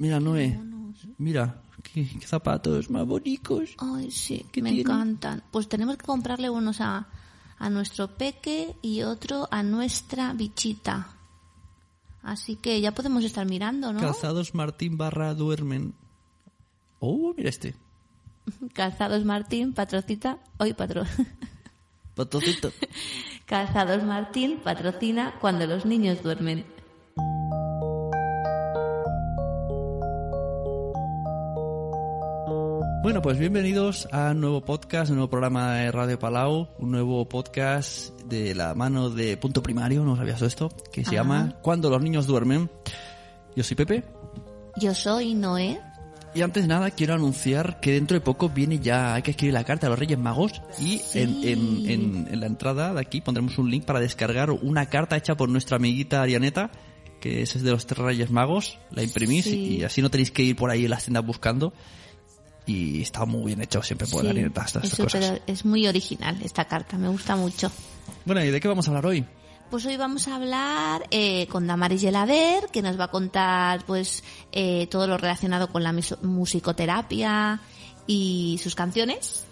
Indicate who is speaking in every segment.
Speaker 1: Mira, Noé. Mira, qué, qué zapatos más bonitos.
Speaker 2: Ay, sí,
Speaker 1: ¿Qué
Speaker 2: me encantan. Pues tenemos que comprarle unos a, a nuestro peque y otro a nuestra bichita. Así que ya podemos estar mirando, ¿no?
Speaker 1: Calzados Martín barra duermen. Oh, mira este.
Speaker 2: Calzados Martín, patrocita. Hoy patro.
Speaker 1: Patocito.
Speaker 2: Calzados Martín patrocina cuando los niños duermen.
Speaker 1: Bueno, pues bienvenidos a un nuevo podcast, un nuevo programa de Radio Palau, un nuevo podcast de la mano de Punto Primario, no sabías esto, que se
Speaker 2: Ajá.
Speaker 1: llama Cuando los niños duermen. Yo soy Pepe
Speaker 2: Yo soy Noé.
Speaker 1: y antes de nada quiero anunciar que dentro de poco viene ya, hay que escribir la carta a los Reyes Magos y
Speaker 2: Sí.
Speaker 1: en, en- en- en la entrada de aquí pondremos un link para descargar una carta hecha por nuestra amiguita Arianeta, que es de los tres Reyes Magos, la imprimís
Speaker 2: Sí.
Speaker 1: y así no tenéis que ir por ahí en las tiendas buscando. Y está muy bien hecho siempre por
Speaker 2: Sí,
Speaker 1: estas
Speaker 2: es,
Speaker 1: cosas.
Speaker 2: súper- es muy original esta carta, me gusta mucho.
Speaker 1: Bueno, ¿y de qué vamos a hablar hoy?
Speaker 2: Pues hoy vamos a hablar eh, con Damaris Gelader, que nos va a contar pues eh, todo lo relacionado con la musicoterapia y sus canciones.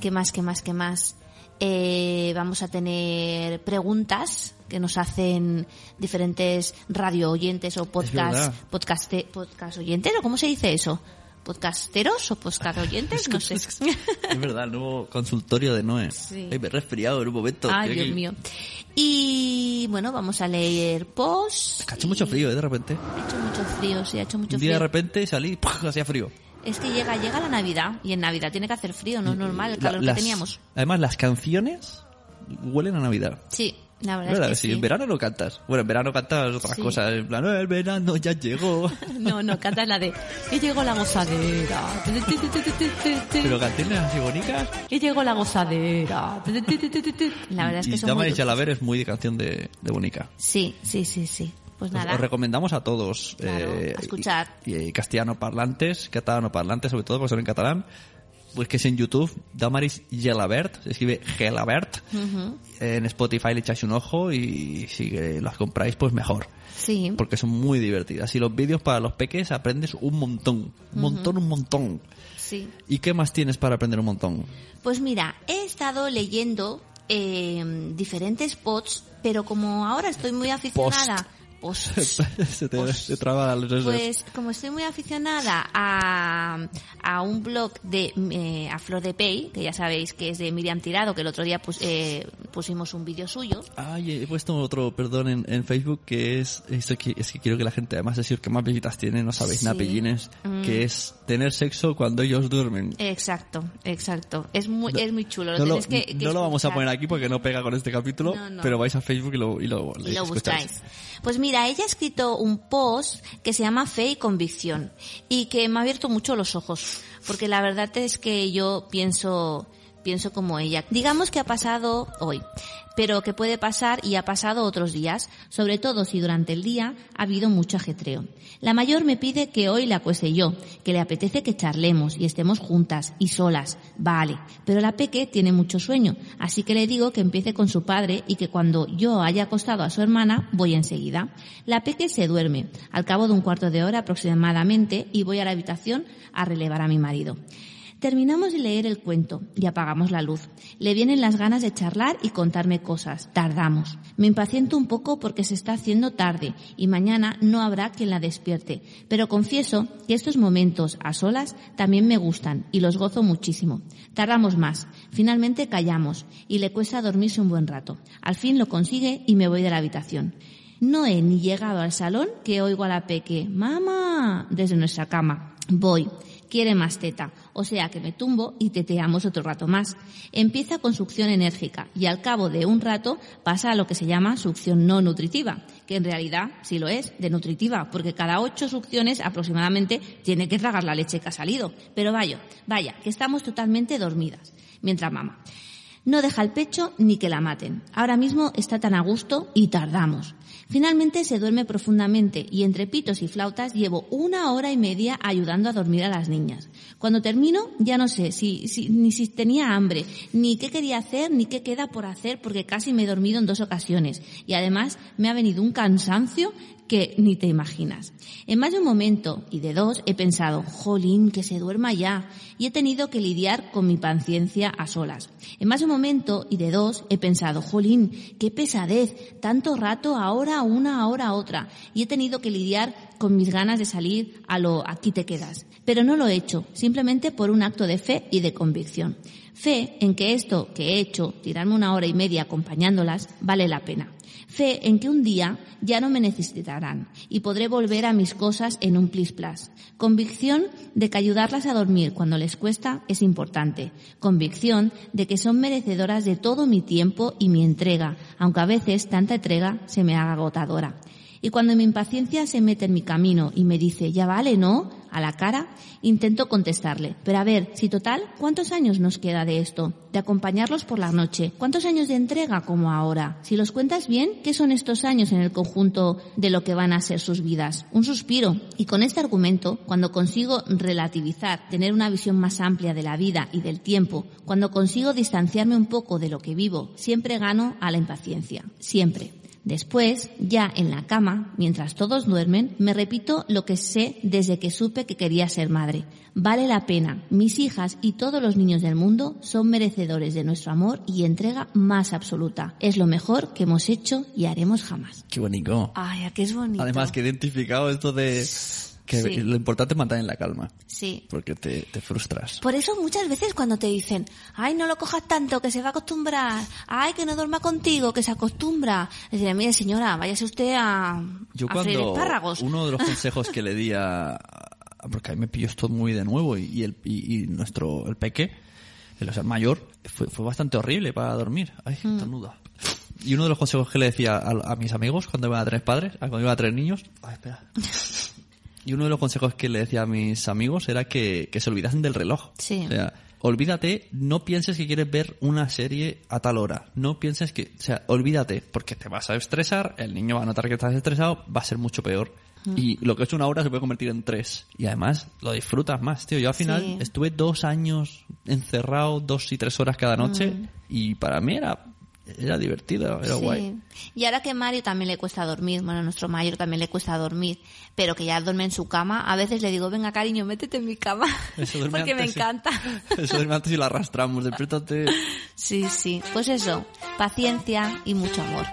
Speaker 2: ¿Qué más, qué más, qué más? Eh, vamos a tener preguntas que nos hacen diferentes radio oyentes o podcast,
Speaker 1: verdad.
Speaker 2: podcaste- podcast oyentes, o cómo se dice eso? ¿Podcasteros o podcast oyentes? No sé.
Speaker 1: Es verdad, el nuevo consultorio de Noé.
Speaker 2: Sí.
Speaker 1: Ay, me he resfriado en un momento.
Speaker 2: Ay, Dios
Speaker 1: que-
Speaker 2: mío. Y bueno, vamos a leer post.
Speaker 1: Es que ha hecho mucho frío, ¿eh? De repente.
Speaker 2: Ha hecho mucho frío, sí, ha hecho mucho
Speaker 1: Un día de
Speaker 2: frío.
Speaker 1: repente salí y hacía frío.
Speaker 2: Es que llega, llega la Navidad y en Navidad tiene que hacer frío, no es normal el
Speaker 1: La-
Speaker 2: calor
Speaker 1: las-
Speaker 2: que teníamos.
Speaker 1: Además, las canciones huelen a Navidad.
Speaker 2: Sí, la verdad
Speaker 1: ¿Verdad?
Speaker 2: es que
Speaker 1: Si
Speaker 2: sí.
Speaker 1: en verano no cantas. Bueno, en verano cantas otras
Speaker 2: Sí.
Speaker 1: cosas. En plan, "Eh, el verano ya llegó.
Speaker 2: No, no, cantas la de que llegó la gozadera.
Speaker 1: Pero canciones así bonitas.
Speaker 2: Que llegó la gozadera. La verdad es que
Speaker 1: y
Speaker 2: son
Speaker 1: Dama
Speaker 2: muy dulces.
Speaker 1: Chalaver es muy de canción de, de Bonica.
Speaker 2: Sí, sí, sí, sí. Pues
Speaker 1: Os-
Speaker 2: nada.
Speaker 1: Os recomendamos a todos.
Speaker 2: Claro,
Speaker 1: eh,
Speaker 2: a escuchar.
Speaker 1: Y, y castellano parlantes, catalano parlantes, sobre todo porque son en catalán. Pues que es en YouTube, Damaris Gelabert, se escribe Gelabert. En Spotify le echáis un ojo y si las compráis, pues mejor.
Speaker 2: Sí.
Speaker 1: Porque son muy divertidas. Y los vídeos para los peques aprendes un montón. Un montón, un montón.
Speaker 2: Sí.
Speaker 1: ¿Y qué más tienes para aprender un montón?
Speaker 2: Pues mira, he estado leyendo eh, diferentes posts, pero como ahora estoy muy aficionada... Posts.
Speaker 1: se te,
Speaker 2: Posts.
Speaker 1: te traba los sesos.
Speaker 2: Pues como estoy muy aficionada a, a un blog de eh, a Flor de Pey, que ya sabéis que es de Miriam Tirado, que el otro día pus- eh, pusimos un vídeo suyo.
Speaker 1: Ay, he puesto otro perdón en, en Facebook que es, esto que, es que quiero que la gente, además es el que más visitas tiene, no sabéis,
Speaker 2: Sí.
Speaker 1: napellines,
Speaker 2: Mm.
Speaker 1: que es tener sexo cuando ellos duermen.
Speaker 2: Exacto, exacto. Es muy, es muy chulo. Lo
Speaker 1: no lo,
Speaker 2: que, que
Speaker 1: no lo vamos a poner aquí porque no pega con este capítulo,
Speaker 2: No, no.
Speaker 1: pero vais a Facebook y lo, y lo,
Speaker 2: y lo buscáis. Pues mira, ella ha escrito un post que se llama Fe y Convicción y que me ha abierto mucho los ojos, porque la verdad es que yo pienso pienso como ella. Digamos que ha pasado hoy, pero que puede pasar y ha pasado otros días, sobre todo si durante el día ha habido mucho ajetreo. La mayor me pide que hoy la acueste yo, que le apetece que charlemos y estemos juntas y solas. Vale, pero la peque tiene mucho sueño, así que le digo que empiece con su padre y que cuando yo haya acostado a su hermana voy enseguida. La peque se duerme, al cabo de un cuarto de hora aproximadamente, y voy a la habitación a relevar a mi marido. Terminamos de leer el cuento y apagamos la luz. Le vienen las ganas de charlar y contarme cosas. Tardamos. Me impaciento un poco porque se está haciendo tarde y mañana no habrá quien la despierte. Pero confieso que estos momentos a solas también me gustan y los gozo muchísimo. Tardamos más. Finalmente callamos y le cuesta dormirse un buen rato. Al fin lo consigue y me voy de la habitación. No he ni llegado al salón que oigo a la peque, mamá, desde nuestra cama. Voy. Quiere más teta, o sea que me tumbo y teteamos otro rato más. Empieza con succión enérgica y al cabo de un rato pasa a lo que se llama succión no nutritiva, que en realidad sí lo es, de nutritiva, porque cada ocho succiones aproximadamente tiene que tragar la leche que ha salido. Pero vaya, vaya, que estamos totalmente dormidas, mientras mama. No deja el pecho ni que la maten. Ahora mismo está tan a gusto y tardamos. Finalmente se duerme profundamente y entre pitos y flautas llevo una hora y media ayudando a dormir a las niñas. Cuando termino ya no sé si, si- ni si tenía hambre, ni qué quería hacer, ni qué queda por hacer porque casi me he dormido en dos ocasiones. Y además me ha venido un cansancio que ni te imaginas. En más de un momento y de dos he pensado, jolín, que se duerma ya, y he tenido que lidiar con mi paciencia a solas. En más de un momento y de dos he pensado, jolín, qué pesadez, tanto rato ahora una, ahora otra, y he tenido que lidiar con mis ganas de salir a lo aquí te quedas. Pero no lo he hecho, simplemente por un acto de fe y de convicción. Fe en que esto que he hecho, tirarme una hora y media acompañándolas, vale la pena. Fe en que un día ya no me necesitarán y podré volver a mis cosas en un plis plas. Convicción de que ayudarlas a dormir cuando les cuesta es importante. Convicción de que son merecedoras de todo mi tiempo y mi entrega, aunque a veces tanta entrega se me haga agotadora. Y cuando mi impaciencia se mete en mi camino y me dice, ya vale, ¿no? A la cara, intento contestarle. Pero a ver, si total, ¿cuántos años nos queda de esto? De acompañarlos por la noche. ¿Cuántos años de entrega como ahora? Si los cuentas bien, ¿qué son estos años en el conjunto de lo que van a ser sus vidas? Un suspiro. Y con este argumento, cuando consigo relativizar, tener una visión más amplia de la vida y del tiempo, cuando consigo distanciarme un poco de lo que vivo, siempre gano a la impaciencia. Siempre. Después, ya en la cama, mientras todos duermen, me repito lo que sé desde que supe que quería ser madre. Vale la pena. Mis hijas y todos los niños del mundo son merecedores de nuestro amor y entrega más absoluta. Es lo mejor que hemos hecho y haremos jamás.
Speaker 1: Qué bonito.
Speaker 2: Ay, ¿a qué es bonito.
Speaker 1: Además, que he identificado esto de que
Speaker 2: Sí.
Speaker 1: lo importante es mantener la calma,
Speaker 2: Sí.
Speaker 1: porque te, te frustras.
Speaker 2: Por eso muchas veces cuando te dicen, ay, no lo cojas tanto, que se va a acostumbrar, ay, que no duerma contigo, que se acostumbra. Decirle, mire señora, váyase usted a,
Speaker 1: Yo
Speaker 2: a freír
Speaker 1: cuando
Speaker 2: espárragos.
Speaker 1: uno de los consejos que le di a, porque a mí me pilló esto muy de nuevo y, y el y, y nuestro el peque, el o sea, mayor, fue, fue bastante horrible para dormir. Ay,
Speaker 2: Mm.
Speaker 1: estornuda. Y uno de los consejos que le decía a, a mis amigos cuando iban a tres padres, cuando iban a tres niños, ay, espera. Y uno de los consejos que le decía a mis amigos era que, que se olvidasen del reloj.
Speaker 2: Sí.
Speaker 1: O sea, olvídate, no pienses que quieres ver una serie a tal hora. No pienses que, o sea, olvídate, porque te vas a estresar, el niño va a notar que estás estresado, va a ser mucho peor. Y lo que es una hora se puede convertir en tres. Y además lo disfrutas más, tío. Yo al final
Speaker 2: Sí.
Speaker 1: estuve dos años encerrado, dos y tres horas cada noche, y para mí era, era divertido, era
Speaker 2: Sí.
Speaker 1: guay.
Speaker 2: Y ahora que Mario también le cuesta dormir, bueno, a nuestro mayor también le cuesta dormir, pero que ya duerme en su cama, a veces le digo, venga cariño, métete en mi cama,
Speaker 1: Eso duerme
Speaker 2: porque me
Speaker 1: antes, sí.
Speaker 2: encanta.
Speaker 1: Eso duerme antes y lo arrastramos, despiértate.
Speaker 2: Sí, sí, pues eso, paciencia y mucho amor.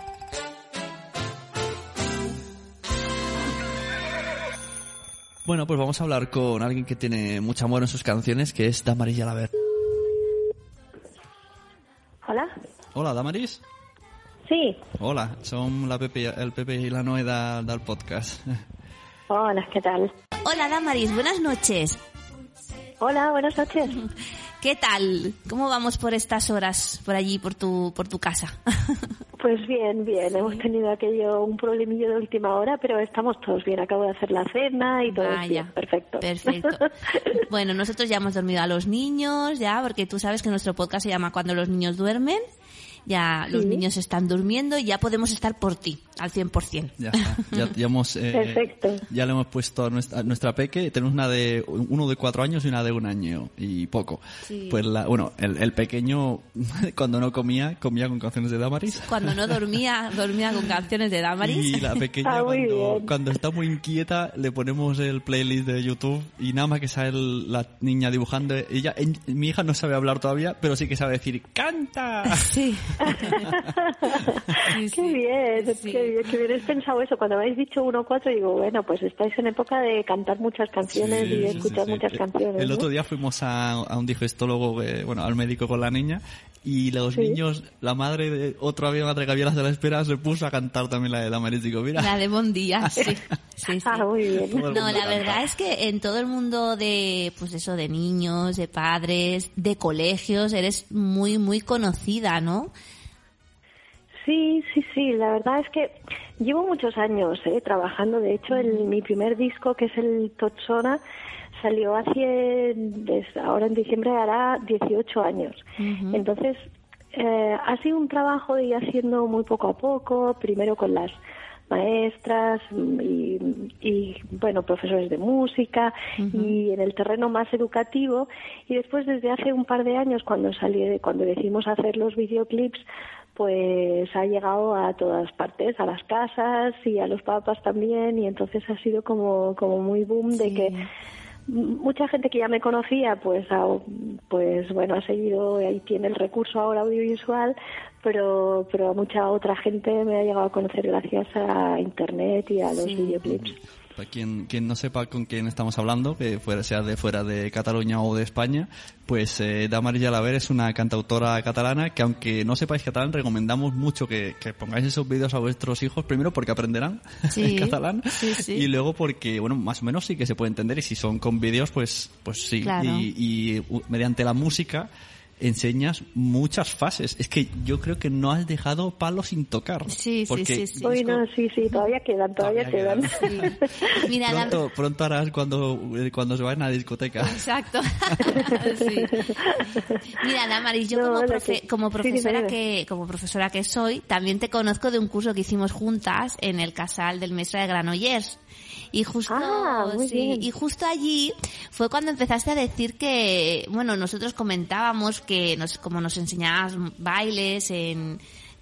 Speaker 1: Bueno, pues vamos a hablar con alguien que tiene mucho amor en sus canciones, que es Damaris Yalaber.
Speaker 3: Hola.
Speaker 1: Hola, Damaris.
Speaker 3: Sí.
Speaker 1: Hola, son la Pepe, el Pepe y la Noe da- del podcast.
Speaker 3: Hola, ¿qué tal?
Speaker 2: Hola Damaris, buenas noches.
Speaker 3: Hola, buenas noches.
Speaker 2: ¿Qué tal? ¿Cómo vamos por estas horas por allí, por tu, por tu casa?
Speaker 3: Pues bien, bien. Hemos tenido aquello, un problemillo de última hora, pero estamos todos bien. Acabo de hacer la cena y todo
Speaker 2: Vaya,
Speaker 3: bien. Perfecto.
Speaker 2: Perfecto. Bueno, nosotros ya hemos dormido a los niños, ya, porque tú sabes que nuestro podcast se llama Cuando los niños duermen. Ya los
Speaker 3: Sí.
Speaker 2: niños están durmiendo y ya podemos estar por ti, al 100%.
Speaker 1: Ya está. Ya, ya hemos, eh,
Speaker 3: Perfecto.
Speaker 1: Ya le hemos puesto a nuestra, a nuestra peque. Tenemos una de uno de cuatro años y una de un año y poco.
Speaker 2: Sí.
Speaker 1: Pues la, bueno, el, el pequeño cuando no comía comía con canciones de Damaris.
Speaker 2: Cuando no dormía, dormía con canciones de Damaris.
Speaker 1: Y la pequeña
Speaker 3: Ah,
Speaker 1: cuando, está muy inquieta le ponemos el playlist de YouTube y nada más que sale el- la niña dibujando. Ella, en- mi hija no sabe hablar todavía, pero sí que sabe decir ¡Canta!
Speaker 2: Sí. Sí,
Speaker 3: Qué bien,
Speaker 2: Sí.
Speaker 3: qué bien, que hubierais pensado eso. Cuando habéis dicho uno o cuatro, digo, bueno, pues estáis en época de cantar muchas canciones
Speaker 1: Sí,
Speaker 3: y escuchar
Speaker 1: sí.
Speaker 3: muchas canciones.
Speaker 1: El
Speaker 3: ¿no?
Speaker 1: otro día fuimos a, a un digestólogo, eh, bueno, al médico con la niña, y los
Speaker 3: Sí.
Speaker 1: niños, la madre de otra madre que había las de la espera, se puso a cantar también la de Damaris. Digo, mira,
Speaker 2: La de Bon Día, sí. Sí, sí.
Speaker 3: Ah, muy bien.
Speaker 2: No, la
Speaker 1: canta.
Speaker 2: verdad es que en todo el mundo de, pues eso, de niños, de padres, de colegios, eres muy, muy conocida, ¿no?
Speaker 3: Sí, sí, sí, la verdad es que llevo muchos años eh, trabajando. De hecho, el, mi primer disco, que es el Totsona, salió hace, ahora en diciembre hará 18 años. Entonces, eh, ha sido un trabajo de ir haciendo muy poco a poco, primero con las maestras mm, y, y, bueno profesores de música y en el terreno más educativo. Y después desde hace un par de años cuando salí cuando decidimos hacer los videoclips pues ha llegado a todas partes, a las casas y a los papas también, y entonces ha sido como, como muy boom de que mucha gente que ya me conocía pues pues bueno ha seguido ahí tiene el recurso ahora audiovisual pero pero mucha otra gente me ha llegado a conocer gracias a internet y a los videoclips
Speaker 1: para quien, quien no sepa con quién estamos hablando, que fuera, sea de fuera de Cataluña o de España, pues eh, Damaris Jalaver es una cantautora catalana que aunque no sepáis catalán, recomendamos mucho que, pongáis esos vídeos a vuestros hijos, primero porque aprenderán catalán y luego porque, bueno, más o menos sí que se puede entender y si son con vídeos, pues, pues sí. y mediante la música enseñas muchas fases. Es que yo creo que no has dejado palo sin tocar.
Speaker 2: Sí, sí, sí.
Speaker 3: sí. sí, sí, todavía quedan, todavía, quedan.
Speaker 1: Mira, pronto, pronto, harás cuando, cuando se vayan a la discoteca.
Speaker 2: Exacto. Mira, Damaris, yo como, como profesora que como profesora que soy, también te conozco de un curso que hicimos juntas en el casal del Mestre de Granollers. Y justo,
Speaker 3: ah,
Speaker 2: y justo allí fue cuando empezaste a decir que, bueno, nosotros comentábamos que nos, como nos enseñabas bailes en,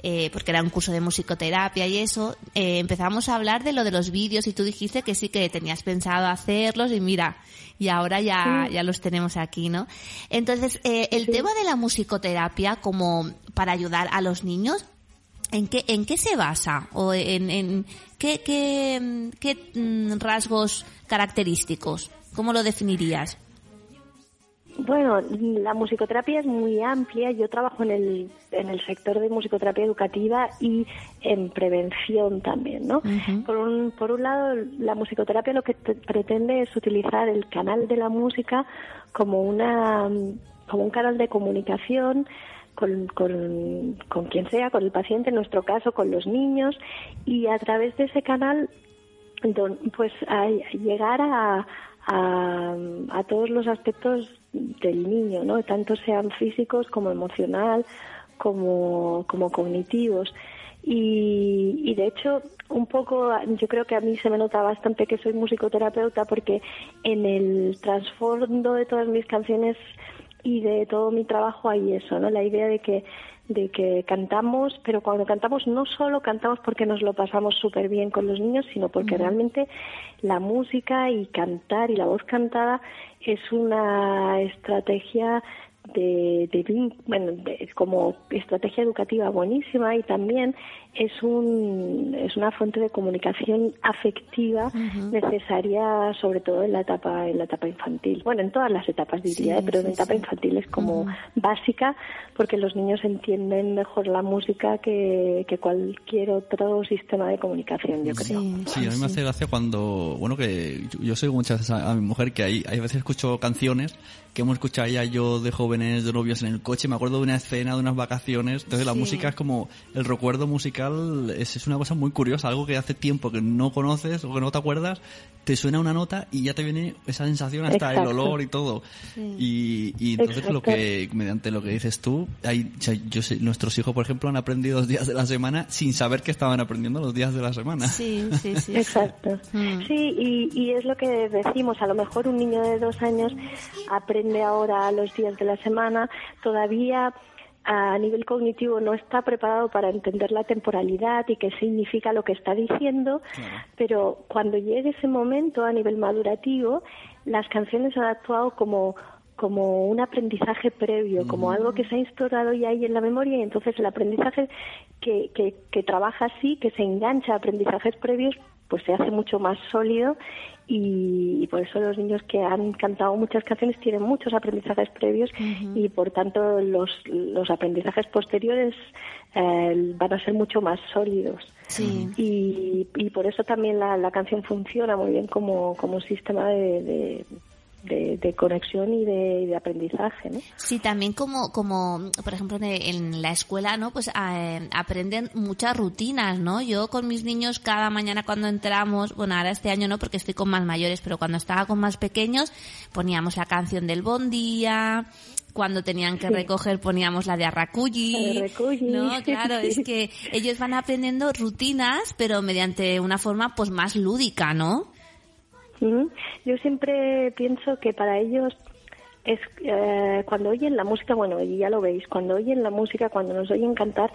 Speaker 2: eh, porque era un curso de musicoterapia y eso, eh, empezamos a hablar de lo de los vídeos y tú dijiste que sí que tenías pensado hacerlos y mira, y ahora ya, ya los tenemos aquí, ¿no? Entonces, eh, el tema de la musicoterapia como para ayudar a los niños, ¿En qué, ¿En qué se basa? ¿O en, en qué, qué, qué mm, rasgos característicos? ¿Cómo lo definirías?
Speaker 3: Bueno, la musicoterapia es muy amplia. Yo trabajo en el, en el sector de musicoterapia educativa y en prevención también, ¿no? por, un, por un lado, la musicoterapia lo que pretende es utilizar el canal de la música como, una, como un canal de comunicación con, con, con quien sea, con el paciente, en nuestro caso con los niños, y a través de ese canal, pues a, llegar a, a, a, todos los aspectos del niño, ¿no? tanto sean físicos como emocional, como, como cognitivos. Y, y, de hecho, un poco, yo creo que a mí se me nota bastante que soy musicoterapeuta porque en el trasfondo de todas mis canciones y de todo mi trabajo hay eso, ¿no? La idea de que de que cantamos, pero cuando cantamos no solo cantamos porque nos lo pasamos súper bien con los niños, sino porque realmente la música y cantar y la voz cantada es una estrategia de, de bueno, como estrategia educativa buenísima y también es un es una fuente de comunicación afectiva necesaria sobre todo en la etapa en la etapa infantil. Bueno en todas las etapas diría pero en la etapa infantil es como básica porque los niños entienden mejor la música que, que cualquier otro sistema de comunicación yo creo.
Speaker 1: Sí, a mí me hace gracia cuando bueno que yo, soy muchas veces a, mi mujer que hay, hay veces escucho canciones que hemos escuchado ya yo de jóvenes, de novios en el coche. Me acuerdo de una escena, de unas vacaciones. Entonces la música es como, el recuerdo musical es, es, una cosa muy curiosa, algo que hace tiempo que no conoces o que no te acuerdas, te suena una nota y ya te viene esa sensación hasta el olor y todo. Y, y, entonces lo que, mediante lo que dices tú, hay, yo sé, nuestros hijos, por ejemplo, han aprendido los días de la semana sin saber que estaban aprendiendo los días de la semana.
Speaker 2: Sí, sí, sí.
Speaker 3: Exacto. Mm. Sí, y, y es lo que decimos, a lo mejor un niño de dos años aprende ahora los días de la semana, todavía a nivel cognitivo no está preparado para entender la temporalidad y qué significa lo que está diciendo, pero cuando llegue ese momento a nivel madurativo, las canciones han actuado como como un aprendizaje previo, como algo que se ha instaurado ya ahí en la memoria y entonces el aprendizaje que, que, que trabaja así, que se engancha a aprendizajes previos, pues se hace mucho más sólido y, por eso los niños que han cantado muchas canciones tienen muchos aprendizajes previos y por tanto los, los aprendizajes posteriores eh, van a ser mucho más sólidos. Y, y por eso también la, la canción funciona muy bien como, como sistema de de, conexión y de, aprendizaje, ¿no?
Speaker 2: Sí, también como, como por ejemplo, en la escuela, ¿no? Pues eh, aprenden muchas rutinas, ¿no? Yo con mis niños cada mañana cuando entramos, bueno, ahora este año no porque estoy con más mayores, pero cuando estaba con más pequeños poníamos la canción del Bon Día, cuando tenían que recoger poníamos la de Arraculli. No, claro, es que ellos van aprendiendo rutinas, pero mediante una forma pues más lúdica, ¿no?
Speaker 3: Yo siempre pienso que para ellos es eh, cuando oyen la música, bueno, y ya lo veis, cuando oyen la música, cuando nos oyen cantar,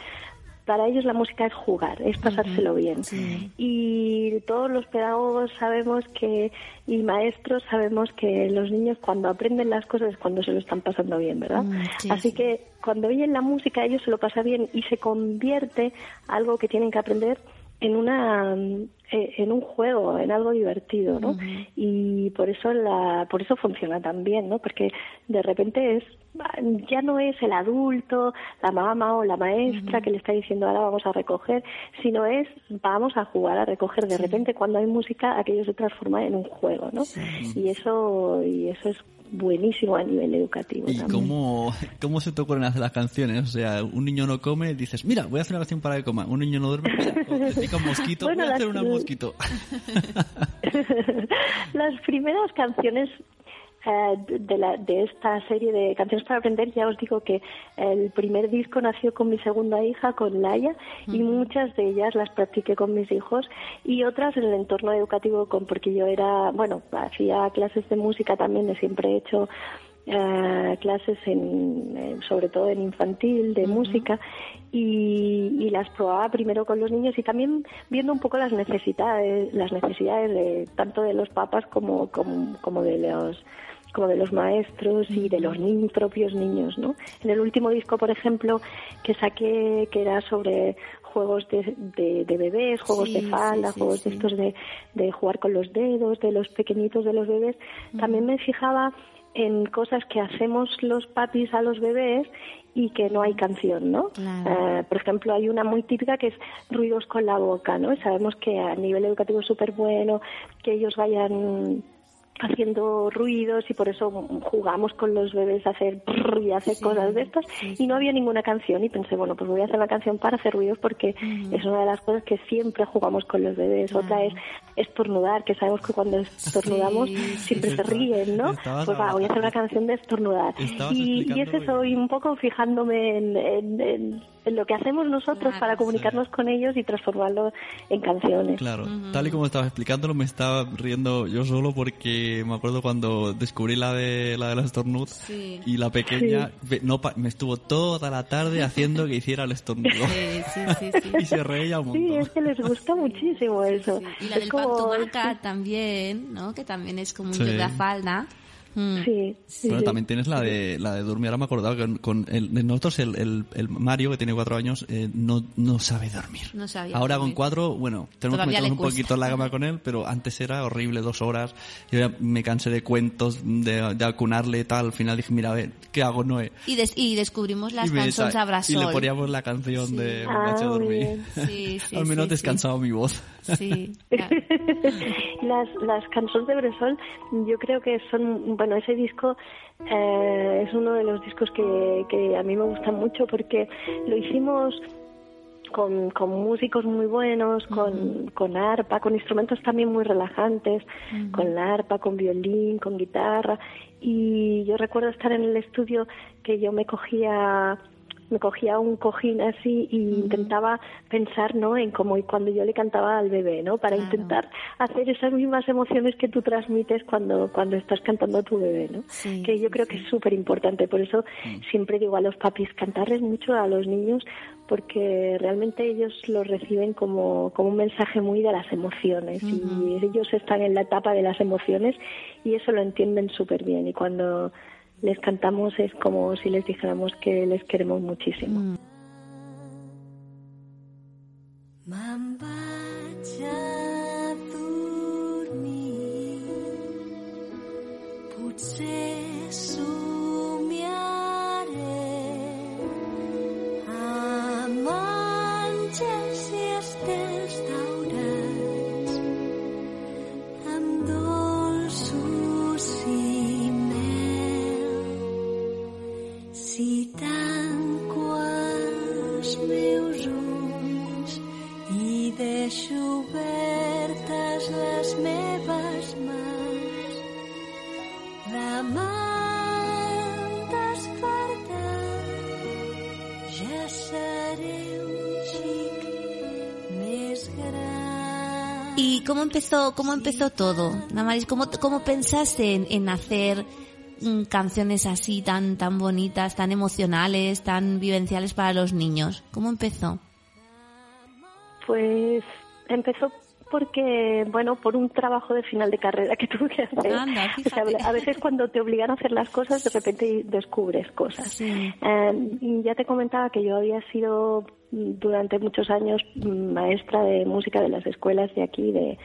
Speaker 3: para ellos la música es jugar, es pasárselo bien. Y todos los pedagogos sabemos que, y maestros sabemos que los niños cuando aprenden las cosas es cuando se lo están pasando bien, ¿verdad?
Speaker 2: Mm,
Speaker 3: Así que cuando oyen la música ellos se lo pasan bien y se convierte algo que tienen que aprender en una eh, en un juego, en algo divertido, ¿no? Y por eso la por eso funciona tan bien, ¿no? Porque de repente es ya no es el adulto, la mamá o la maestra que le está diciendo ahora vamos a recoger, sino es vamos a jugar a recoger. De repente cuando hay música aquello se transforma en un juego, ¿no? Y eso y eso es buenísimo a nivel educativo.
Speaker 1: ¿Y
Speaker 3: también.
Speaker 1: cómo, cómo se te ocurren hacer las canciones? O sea, un niño no come, dices, mira, voy a hacer una canción para que coma. Un niño no duerme, mira, te pica un mosquito,
Speaker 3: Bueno,
Speaker 1: voy a hacer
Speaker 3: las-
Speaker 1: una mosquito.
Speaker 3: Las primeras canciones eh, de, la- de esta serie de canciones para aprender, ya os digo que el primer disco nació con mi segunda hija, con Laia, y muchas de ellas las practiqué con mis hijos y otras en el entorno educativo, con porque yo era, bueno, hacía clases de música también, siempre he hecho eh, clases en, sobre todo en infantil de música y, y las probaba primero con los niños y también viendo un poco las necesidades las necesidades de tanto de los como como, como de los como de los maestros y de los ni- propios niños, ¿no? En el último disco, por ejemplo, que saqué, que era sobre juegos de, de, de bebés, juegos
Speaker 2: Sí,
Speaker 3: de falda,
Speaker 2: sí, sí,
Speaker 3: juegos de estos de, de jugar con los dedos, de los pequeñitos de los bebés, también me fijaba en cosas que hacemos los papis a los bebés y que no hay canción, ¿no?
Speaker 2: Claro.
Speaker 3: Eh, por ejemplo, hay una muy típica que es ruidos con la boca, ¿no? Y sabemos que a nivel educativo es súper bueno que ellos vayan haciendo ruidos y por eso jugamos con los bebés a hacer brrr y a hacer cosas de estas. y no había ninguna canción y pensé bueno pues voy a hacer una canción para hacer ruidos porque es una de las cosas que siempre jugamos con los bebés. Otra es estornudar que sabemos que cuando estornudamos siempre se ríen no pues va, voy a hacer una canción de estornudar. Y, y es eso
Speaker 1: y-
Speaker 3: un poco fijándome en- en- en lo que hacemos nosotros
Speaker 2: Claro,
Speaker 3: para comunicarnos con ellos y transformarlo en canciones
Speaker 1: Claro, tal y como estabas explicándolo, me estaba riendo yo solo porque me acuerdo cuando descubrí la de la de la estornud
Speaker 2: Sí.
Speaker 1: y la pequeña ve- no me estuvo toda la tarde haciendo que hiciera el estornudo
Speaker 2: Sí, sí, sí, sí.
Speaker 1: y se reía un
Speaker 3: Sí,
Speaker 1: montón.
Speaker 3: es que les gusta muchísimo eso.
Speaker 2: Sí, Y la
Speaker 3: Es
Speaker 2: del
Speaker 3: como-
Speaker 2: Pantumaca también, ¿no? Que también es como un
Speaker 1: Sí.
Speaker 2: la falda. Mm.
Speaker 3: Sí, sí,
Speaker 1: Bueno,
Speaker 3: sí.
Speaker 1: también tienes la de la de dormir. Ahora me he acordado que con, el, de nosotros el, el, el Mario, que tiene cuatro años, eh, no, no sabe dormir.
Speaker 2: No sabía
Speaker 1: Ahora
Speaker 2: dormir.
Speaker 1: con cuatro, bueno, tenemos que
Speaker 2: Todavía
Speaker 1: meternos
Speaker 2: le
Speaker 1: un poquito en la cama con él, pero antes era horrible, dos horas. Yo ya me cansé de cuentos, de, de acunarle y tal. Al final dije, mira, a ver, ¿qué hago, Noé?
Speaker 2: Y, des- y descubrimos las
Speaker 1: y,
Speaker 2: canciones
Speaker 1: sa-
Speaker 2: a
Speaker 1: y le poníamos la canción de
Speaker 3: Ah,
Speaker 1: Me caché a
Speaker 3: muy
Speaker 1: dormir.
Speaker 2: Sí, sí,
Speaker 1: Al menos
Speaker 2: sí,
Speaker 1: descansaba mi voz.
Speaker 2: Sí,
Speaker 3: las, las canciones de Bresol, yo creo que son, bueno, ese disco eh, es uno de los discos que, que a mí me gusta mucho porque lo hicimos con, con músicos muy buenos, con, con arpa, con instrumentos también muy relajantes, con la arpa, con violín, con guitarra. Y yo recuerdo estar en el estudio que yo me cogía me cogía un cojín así y intentaba pensar no en cómo y cuando yo le cantaba al bebé no para
Speaker 2: Claro.
Speaker 3: intentar hacer esas mismas emociones que tú transmites cuando cuando estás cantando a tu bebé no
Speaker 2: Sí,
Speaker 3: que yo
Speaker 2: sí,
Speaker 3: creo que es súper importante por eso siempre digo a los papis cantarles mucho a los niños porque realmente ellos lo reciben como, como un mensaje muy de las emociones. Y ellos están en la etapa de las emociones y eso lo entienden súper bien y cuando les cantamos es como si les dijéramos que les queremos muchísimo.
Speaker 4: Me'n
Speaker 2: empezó, cómo empezó todo? Damaris, ¿cómo, cómo pensaste en, en hacer mm, canciones así tan, tan bonitas, tan emocionales, tan vivenciales para los niños? ¿Cómo empezó?
Speaker 3: Pues empezó porque, bueno, por un trabajo de final de carrera que tuve que hacer.
Speaker 2: Anda,
Speaker 3: O sea,
Speaker 2: fíjate.
Speaker 3: a veces cuando te obligan a hacer las cosas, de repente descubres cosas.
Speaker 2: Sí.
Speaker 3: Eh, ya te comentaba que yo había sido mm, durante muchos años mm, maestra de música de las escuelas de aquí, de,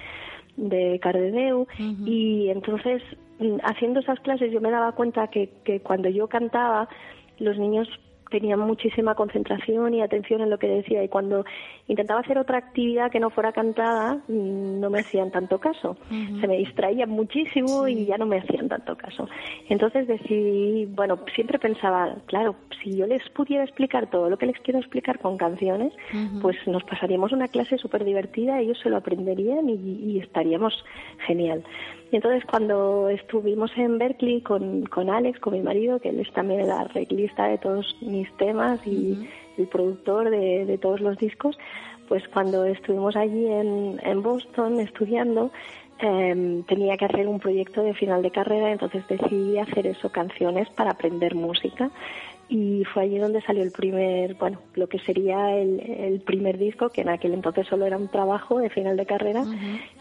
Speaker 3: de Cardedeu, y entonces mm, haciendo esas clases yo me daba cuenta que, que cuando yo cantaba, los niños tenían muchísima concentración y atención en lo que decía y cuando intentaba hacer otra actividad que no fuera cantada mm, no me hacían tanto caso. Se me distraían muchísimo y ya no me hacían tanto caso. Entonces decidí bueno siempre pensaba claro si yo les pudiera explicar todo lo que les quiero explicar con canciones pues nos pasaríamos una clase súper divertida ellos se lo aprenderían y, y estaríamos genial y entonces cuando estuvimos en Berkeley con, con Alex, con mi marido, que él es también el arreglista de todos mis temas y el productor de, de todos los discos, pues cuando estuvimos allí en, en Boston estudiando, em, tenía que hacer un proyecto de final de carrera, entonces decidí hacer eso, canciones para aprender música. Y fue allí donde salió el primer, bueno, lo que sería el, el primer disco, que en aquel entonces solo era un trabajo de final de carrera,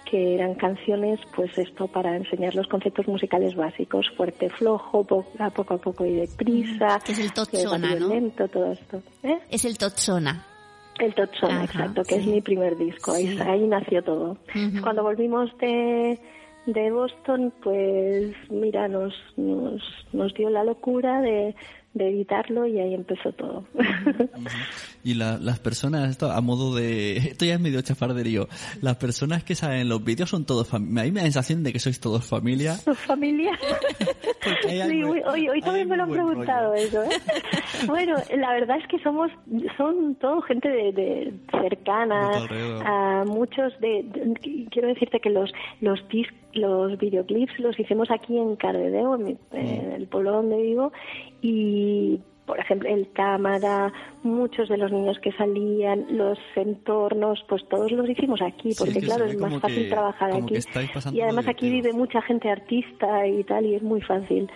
Speaker 3: que eran canciones, pues esto, para enseñar los conceptos musicales básicos, fuerte, flojo, po- a poco a poco y deprisa,
Speaker 2: Que es el totsona, ¿no?
Speaker 3: lento, todo esto. ¿Eh?
Speaker 2: Es el Totsona.
Speaker 3: El Totsona,
Speaker 2: Ajá,
Speaker 3: exacto, que
Speaker 2: sí.
Speaker 3: es mi primer disco. Ahí,
Speaker 2: Sí.
Speaker 3: ahí nació todo. Cuando volvimos de, de Boston, pues mira, nos, nos, nos dio la locura de, de editarlo y ahí empezó todo.
Speaker 1: Y la- las personas, esto a modo de... Esto ya es medio chafarderío. Las personas que salen en los vídeos son todos familia. A mí me da la sensación de que sois todos familia.
Speaker 3: ¿Tu familia? Sí,
Speaker 1: algo-
Speaker 3: hoy, hoy, también me lo han preguntado
Speaker 1: rollo.
Speaker 3: eso, ¿eh? Bueno, la verdad es que somos, son todo gente de, de cercana, a muchos de, de- quiero decirte que los, los dis- los videoclips los hicimos aquí en Cardedeu, en, mi- en el pueblo donde vivo, y por ejemplo, el cámara, muchos de los niños que salían, los entornos, pues todos los hicimos aquí,
Speaker 1: Sí,
Speaker 3: porque
Speaker 1: es que
Speaker 3: claro, es más fácil
Speaker 1: que-
Speaker 3: trabajar
Speaker 1: como
Speaker 3: aquí. Y además aquí vive mucha gente artista y tal, y es muy fácil.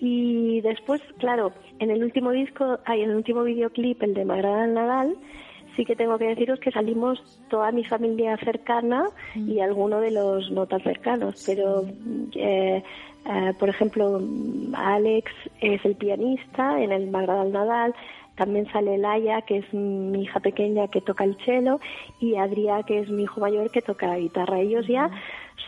Speaker 3: Y después, claro, en el último disco, hay en el último videoclip, el de Magrada Nadal, sí que tengo que deciros que salimos toda mi familia cercana y alguno de los no tan cercanos, pero eh, eh, por ejemplo, Alex es el pianista en el Magradal Nadal, también sale Laia, que es mi hija pequeña que toca el cello, y Adrià, que es mi hijo mayor que toca guitarra. Ellos ya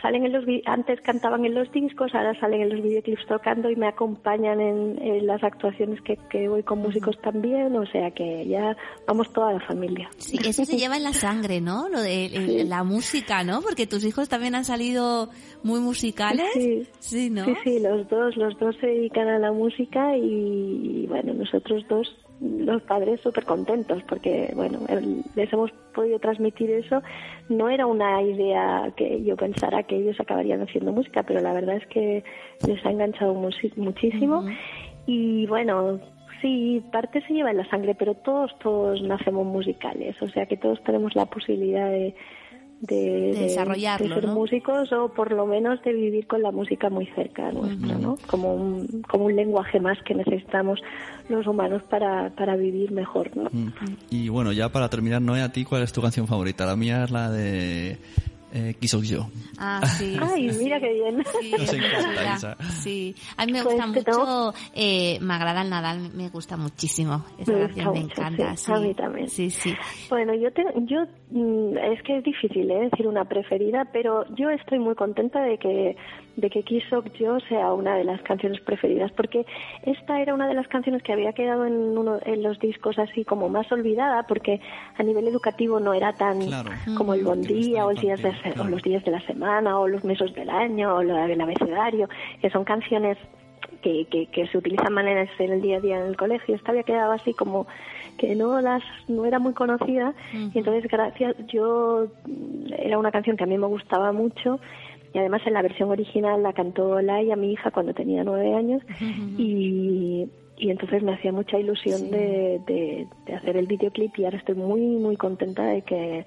Speaker 3: salen en los antes cantaban en los discos, ahora salen en los videoclips tocando y me acompañan en, en las actuaciones que, que voy con músicos también, o sea que ya vamos toda la familia.
Speaker 2: Sí, eso se lleva en la sangre, ¿no? Lo de la música, ¿no? Porque tus hijos también han salido muy musicales.
Speaker 3: Sí.
Speaker 2: Sí, ¿no?
Speaker 3: Sí, sí, los dos, los dos se dedican a la música y, bueno, nosotros dos, los padres, súper contentos porque, bueno, les hemos podido transmitir eso. No era una idea que yo pensara que ellos acabarían haciendo música, pero la verdad es que les ha enganchado muchísimo. Y bueno, sí, parte se lleva en la sangre, pero todos, todos nacemos musicales, o sea que todos tenemos la posibilidad de, de, de-
Speaker 2: desarrollarlo,
Speaker 3: de ser
Speaker 2: ¿no?
Speaker 3: músicos o por lo menos de vivir con la música muy cerca nuestra, ¿no? Como un, como un lenguaje más que necesitamos los humanos para, para vivir mejor, ¿no?
Speaker 1: Y bueno, ya para terminar, Noé, a ti, ¿cuál es tu canción favorita? La mía es la de eh, Qui Soc Jo.
Speaker 2: Ah, sí.
Speaker 3: Ay, mira qué bien.
Speaker 2: Sí,
Speaker 1: Nos
Speaker 2: es
Speaker 1: encanta esa.
Speaker 2: Sí, a mí me
Speaker 3: Pues
Speaker 2: gusta
Speaker 3: te
Speaker 2: mucho,
Speaker 3: tengo-
Speaker 2: eh, me agrada el Nadal, me gusta muchísimo. Esa
Speaker 3: Me
Speaker 2: canción me
Speaker 3: mucho,
Speaker 2: encanta,
Speaker 3: sí,
Speaker 2: sí.
Speaker 3: a mí también.
Speaker 2: Sí, sí.
Speaker 3: Bueno, yo, te- yo mm, es que es difícil ¿eh? decir una preferida, pero yo estoy muy contenta de que de que Kiss Up Yo sea una de las canciones preferidas, porque esta era una de las canciones que había quedado en uno en los discos así como más olvidada, porque a nivel educativo no era tan
Speaker 1: Claro.
Speaker 3: como el Bon
Speaker 1: Que no
Speaker 3: Día o, el días de,
Speaker 1: claro.
Speaker 3: o los días de la semana o los meses del año o la- el abecedario, que son canciones que, que, que se utilizan maneras en el día a día en el colegio. Esta había quedado así como que no las no era muy conocida y entonces gracias yo era una canción que a mí me gustaba mucho y además en la versión original la cantó Laia, mi hija, cuando tenía nueve años y, y entonces me hacía mucha ilusión de, de, de hacer el videoclip y ahora estoy muy muy contenta de que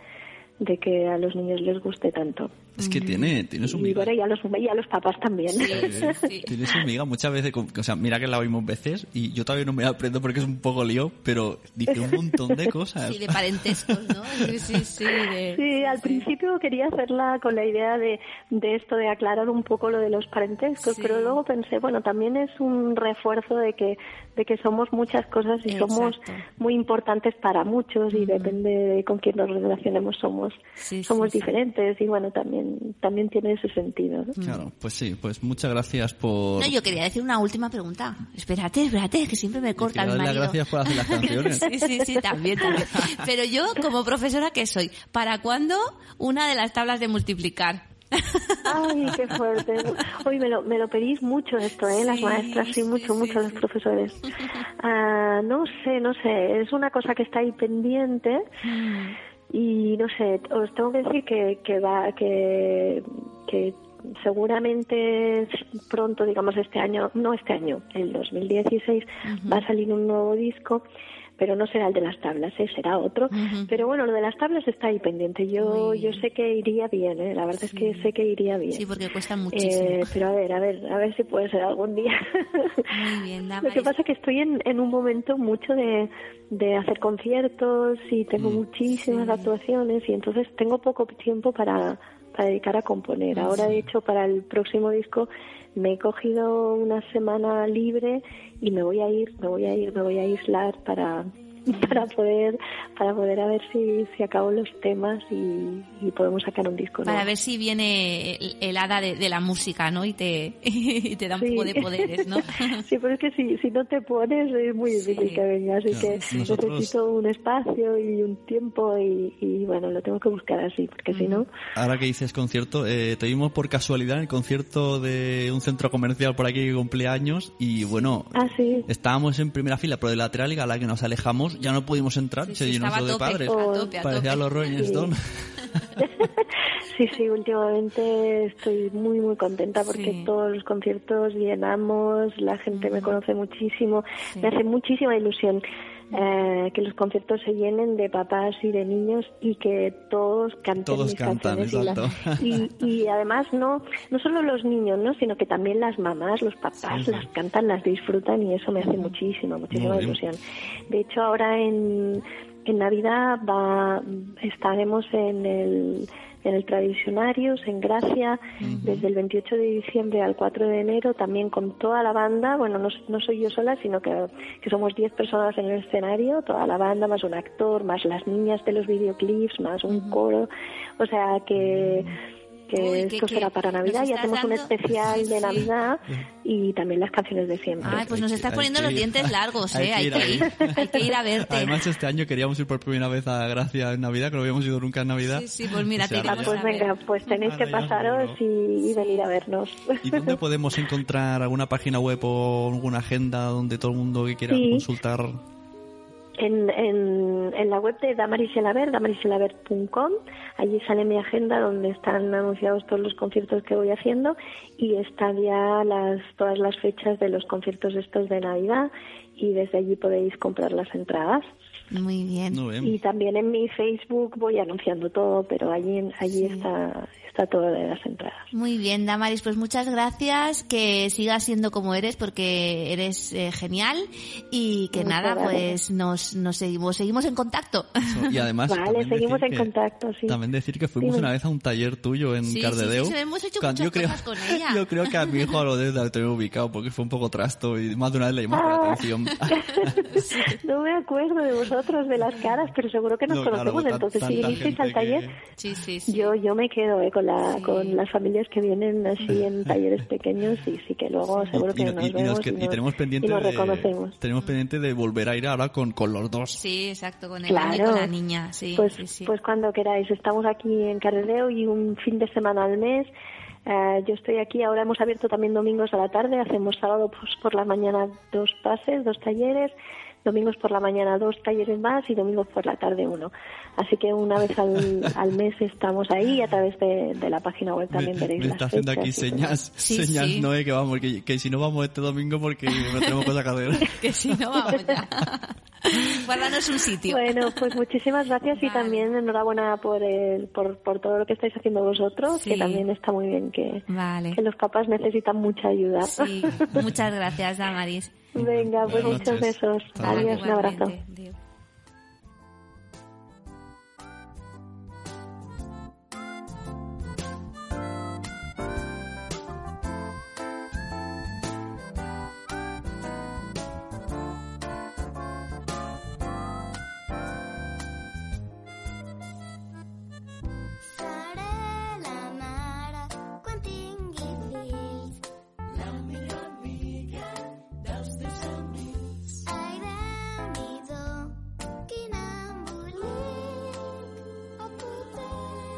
Speaker 3: de que a los niños les guste tanto.
Speaker 1: Es que tiene, tiene su
Speaker 3: Y bueno, y a los, y a los papás también.
Speaker 2: Sí.
Speaker 1: Tiene su miga muchas veces, o sea, mira que la oímos veces y yo todavía no me la aprendo porque es un poco lío, pero dice un montón de cosas.
Speaker 2: Sí, de parentescos, ¿no? Sí, sí, sí. de-
Speaker 3: Sí, al principio quería hacerla con la idea de, de esto, de aclarar un poco lo de los parentescos,
Speaker 2: Sí.
Speaker 3: pero luego pensé, bueno, también es un refuerzo de que, de que somos muchas cosas y somos muy importantes para muchos y depende de con quién nos relacionemos somos,
Speaker 2: Sí,
Speaker 3: somos
Speaker 2: sí, sí.
Speaker 3: diferentes y bueno, también, también tiene ese sentido. ¿no?
Speaker 1: Claro, pues sí, pues muchas gracias por...
Speaker 2: No, yo quería decir una última pregunta. Espérate, espérate, que siempre me corta mi marido.
Speaker 1: gracias por hacer las canciones.
Speaker 2: Sí, sí, sí, también, también. Pero yo, como profesora que soy, ¿para cuándo una de las tablas de multiplicar?
Speaker 3: Ay, qué fuerte. Hoy me lo, me lo pedís mucho esto, ¿eh? Las
Speaker 2: Sí,
Speaker 3: maestras, sí,
Speaker 2: sí,
Speaker 3: mucho,
Speaker 2: sí,
Speaker 3: mucho los profesores. Ah, no sé, no sé. Es una cosa que está ahí pendiente y no sé. Os tengo que decir que, que va, que, que seguramente pronto, digamos este año, no este año, el 2016, va a salir un nuevo disco. Pero no será el de las tablas, ¿eh? será otro. Pero bueno, lo de las tablas está ahí pendiente. Yo, yo sé que iría bien, ¿eh? la verdad es que sé que iría bien.
Speaker 2: Sí, porque cuesta muchísimo.
Speaker 3: Eh, pero a ver, a ver, a ver si puede ser algún día.
Speaker 2: Muy bien,
Speaker 3: Lo que pasa es que estoy en, en un momento mucho de, de hacer conciertos y tengo muchísimas
Speaker 2: sí.
Speaker 3: actuaciones y entonces tengo poco tiempo para, para dedicar a componer. Ahora, de hecho, para el próximo disco me he cogido una semana libre y me voy a ir, me voy a ir, me voy a aislar para para poder para poder a ver si, si acabo los temas y, y podemos sacar un disco
Speaker 2: Para
Speaker 3: nuevo.
Speaker 2: ver si viene el, el hada de, de la música, ¿no? Y te, y te da un
Speaker 3: Sí.
Speaker 2: poco de poderes, ¿no?
Speaker 3: Sí, pero es que si, si no te pones es muy difícil
Speaker 2: Sí.
Speaker 3: que venga, así
Speaker 1: Claro,
Speaker 3: que
Speaker 1: nosotros-
Speaker 3: necesito un espacio y un tiempo y, y, bueno, lo tengo que buscar así, porque si no...
Speaker 1: Ahora que dices concierto, eh, te vimos por casualidad en el concierto de un centro comercial por aquí que cumple años y bueno,
Speaker 3: Ah, sí.
Speaker 1: estábamos en primera fila, pero de lateral y a la que nos alejamos ya no pudimos entrar,
Speaker 2: Sí,
Speaker 1: se
Speaker 2: sí,
Speaker 1: llenó todo
Speaker 2: a
Speaker 1: de padres.
Speaker 2: a tope, a
Speaker 1: Parecía
Speaker 2: tope.
Speaker 1: los Rolling
Speaker 3: Sí.
Speaker 1: Stones.
Speaker 3: sí, sí, últimamente estoy muy, muy contenta porque
Speaker 2: Sí.
Speaker 3: todos los conciertos llenamos, la gente me conoce muchísimo,
Speaker 2: Sí.
Speaker 3: me hace muchísima ilusión. Eh, que los conciertos se llenen de papás y de niños y que todos canten
Speaker 1: Todos
Speaker 3: mis
Speaker 1: cantan,
Speaker 3: canciones y,
Speaker 1: exacto.
Speaker 3: y, y además no no solo los niños no sino que también las mamás los papás
Speaker 1: Sí,
Speaker 3: las cantan las disfrutan y eso me hace muchísima muchísima ilusión. De hecho ahora en en Navidad va, estaremos en el, en el Tradicionarios, en Gracia, desde el 28 de diciembre al 4 de enero, también con toda la banda. Bueno, no, no soy yo sola, sino que, que somos 10 personas en el escenario, toda la banda, más un actor, más las niñas de los videoclips, más un coro. O sea que que
Speaker 2: Uy,
Speaker 3: esto
Speaker 2: que-
Speaker 3: será
Speaker 2: que
Speaker 3: para Navidad y hacemos un
Speaker 2: dando-
Speaker 3: especial
Speaker 2: Sí,
Speaker 3: de
Speaker 2: sí.
Speaker 3: Navidad y también las canciones de siempre.
Speaker 2: Ay, pues nos estás poniendo los dientes largos,
Speaker 1: Hay
Speaker 2: ¿eh?
Speaker 1: que
Speaker 2: Hay que ir, hay que ir a verte.
Speaker 1: Además este año queríamos ir por primera vez a Gracia en Navidad, que no habíamos ido nunca en Navidad.
Speaker 2: Sí, sí, pues mira,
Speaker 1: O sea,
Speaker 2: te
Speaker 3: Ah, pues venga, pues tenéis que pasaros y, y venir a vernos.
Speaker 1: ¿Y dónde podemos encontrar alguna página web o alguna agenda donde todo el mundo que quiera
Speaker 3: Sí.
Speaker 1: consultar?
Speaker 3: En, en, en la web de Damaris Gelaber, damarisgelaber.com, allí sale mi agenda donde están anunciados todos los conciertos que voy haciendo y están ya las, todas las fechas de los conciertos estos de Navidad y desde allí podéis comprar las entradas.
Speaker 2: Muy bien.
Speaker 3: Y también en mi Facebook voy anunciando todo, pero allí, allí está, está todo de las entradas.
Speaker 2: Muy bien, Damaris, pues muchas gracias, que sigas siendo como eres porque eres eh, genial y que
Speaker 3: Muchas
Speaker 2: nada,
Speaker 3: gracias.
Speaker 2: pues nos, nos seguimos, seguimos en contacto.
Speaker 1: Y además
Speaker 3: Vale, seguimos en
Speaker 1: que-
Speaker 3: contacto, sí.
Speaker 1: También decir que fuimos
Speaker 3: Dime.
Speaker 1: una vez a un taller tuyo en
Speaker 2: Sí, sí,
Speaker 1: Cardedeu.
Speaker 2: sí, sí, hemos hecho
Speaker 1: Cuando
Speaker 2: muchas
Speaker 1: yo creo,
Speaker 2: cosas con ella.
Speaker 1: Yo creo que a mi hijo a lo de lo tengo ubicado porque fue un poco trasto y más de una vez le llamamos la
Speaker 3: Ah.
Speaker 1: atención.
Speaker 3: No me acuerdo de vosotros, de las caras, pero seguro que nos
Speaker 1: No, claro,
Speaker 3: conocemos.
Speaker 1: tan-
Speaker 3: Entonces, si vinisteis al taller,
Speaker 1: que-
Speaker 2: Sí, sí, sí.
Speaker 3: yo yo me quedo eh, con la
Speaker 2: Sí.
Speaker 3: con las familias que vienen así en talleres pequeños y sí que luego seguro que
Speaker 1: y,
Speaker 3: nos
Speaker 1: y- y nos
Speaker 3: vemos
Speaker 1: que-
Speaker 3: y,
Speaker 1: y
Speaker 3: nos-
Speaker 1: tenemos pendiente
Speaker 3: y nos
Speaker 1: de,
Speaker 3: reconocemos.
Speaker 1: tenemos pendiente de volver a ir ahora con, con los dos.
Speaker 2: Sí, exacto, con el
Speaker 3: Claro.
Speaker 2: niño y con la niña, sí,
Speaker 3: pues,
Speaker 2: sí, sí.
Speaker 3: pues cuando queráis. Estamos aquí en Cardedeu y un fin de semana al mes. Eh, yo estoy aquí, ahora hemos abierto también domingos a la tarde, hacemos sábado pues, por la mañana dos pases, dos talleres, domingos por la mañana dos talleres más y domingos por la tarde uno. Así que una vez al, al mes estamos ahí y a través de, de la página web también
Speaker 1: me,
Speaker 3: veréis
Speaker 1: me
Speaker 3: las
Speaker 1: está haciendo aquí
Speaker 3: fechas
Speaker 1: señas,
Speaker 2: Sí,
Speaker 1: señas
Speaker 2: sí.
Speaker 1: Noé, que vamos, que, que si no vamos este domingo porque no tenemos cosa que hacer.
Speaker 2: Que si no, vamos ya. Guárdanos un sitio.
Speaker 3: Bueno, pues muchísimas gracias y
Speaker 2: Vale.
Speaker 3: también enhorabuena por, el, por, por todo lo que estáis haciendo vosotros,
Speaker 2: Sí.
Speaker 3: que también está muy bien que,
Speaker 2: Vale.
Speaker 3: que los papás necesitan mucha ayuda.
Speaker 2: Sí, muchas gracias, Damaris.
Speaker 3: Venga, pues
Speaker 1: Buenas
Speaker 3: muchos
Speaker 1: noches.
Speaker 3: besos. Adiós, un abrazo.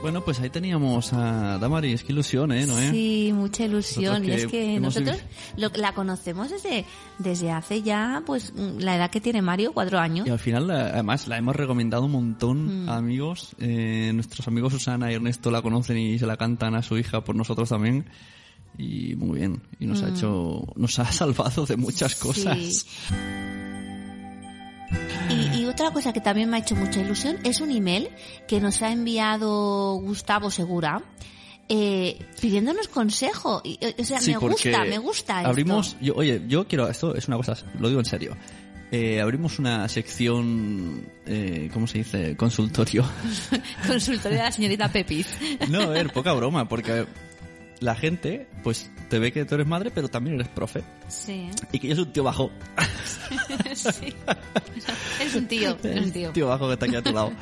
Speaker 1: Bueno, pues ahí teníamos a Damaris. Qué ilusión, ¿eh? Noé?
Speaker 2: Sí, mucha ilusión. Y es que nosotros lo- la conocemos desde, desde hace ya, pues, la edad que tiene Mario, cuatro años.
Speaker 1: Y al final, además, la hemos recomendado un montón
Speaker 2: Mm.
Speaker 1: a amigos. Eh, nuestros amigos Susana y Ernesto la conocen y se la cantan a su hija por nosotros también. Y muy bien. Y nos ha hecho, nos ha salvado de muchas cosas.
Speaker 2: Mm. Sí. Otra cosa que también me ha hecho mucha ilusión es un email que nos ha enviado Gustavo Segura eh, pidiéndonos consejo. Y, o sea,
Speaker 1: Sí,
Speaker 2: me gusta, me gusta esto.
Speaker 1: Abrimos, yo, oye, yo quiero, esto es una cosa, lo digo en serio. Eh, abrimos una sección, eh, ¿cómo se dice? Consultorio.
Speaker 2: Consultorio de la señorita Pepis.
Speaker 1: No, a ver, poca broma, porque la gente, pues, te ve que tú eres madre, pero también eres profe.
Speaker 2: Sí.
Speaker 1: Y que yo soy un tío bajo.
Speaker 2: sí. Eres un tío, eres un tío.
Speaker 1: tío bajo que está aquí a tu lado.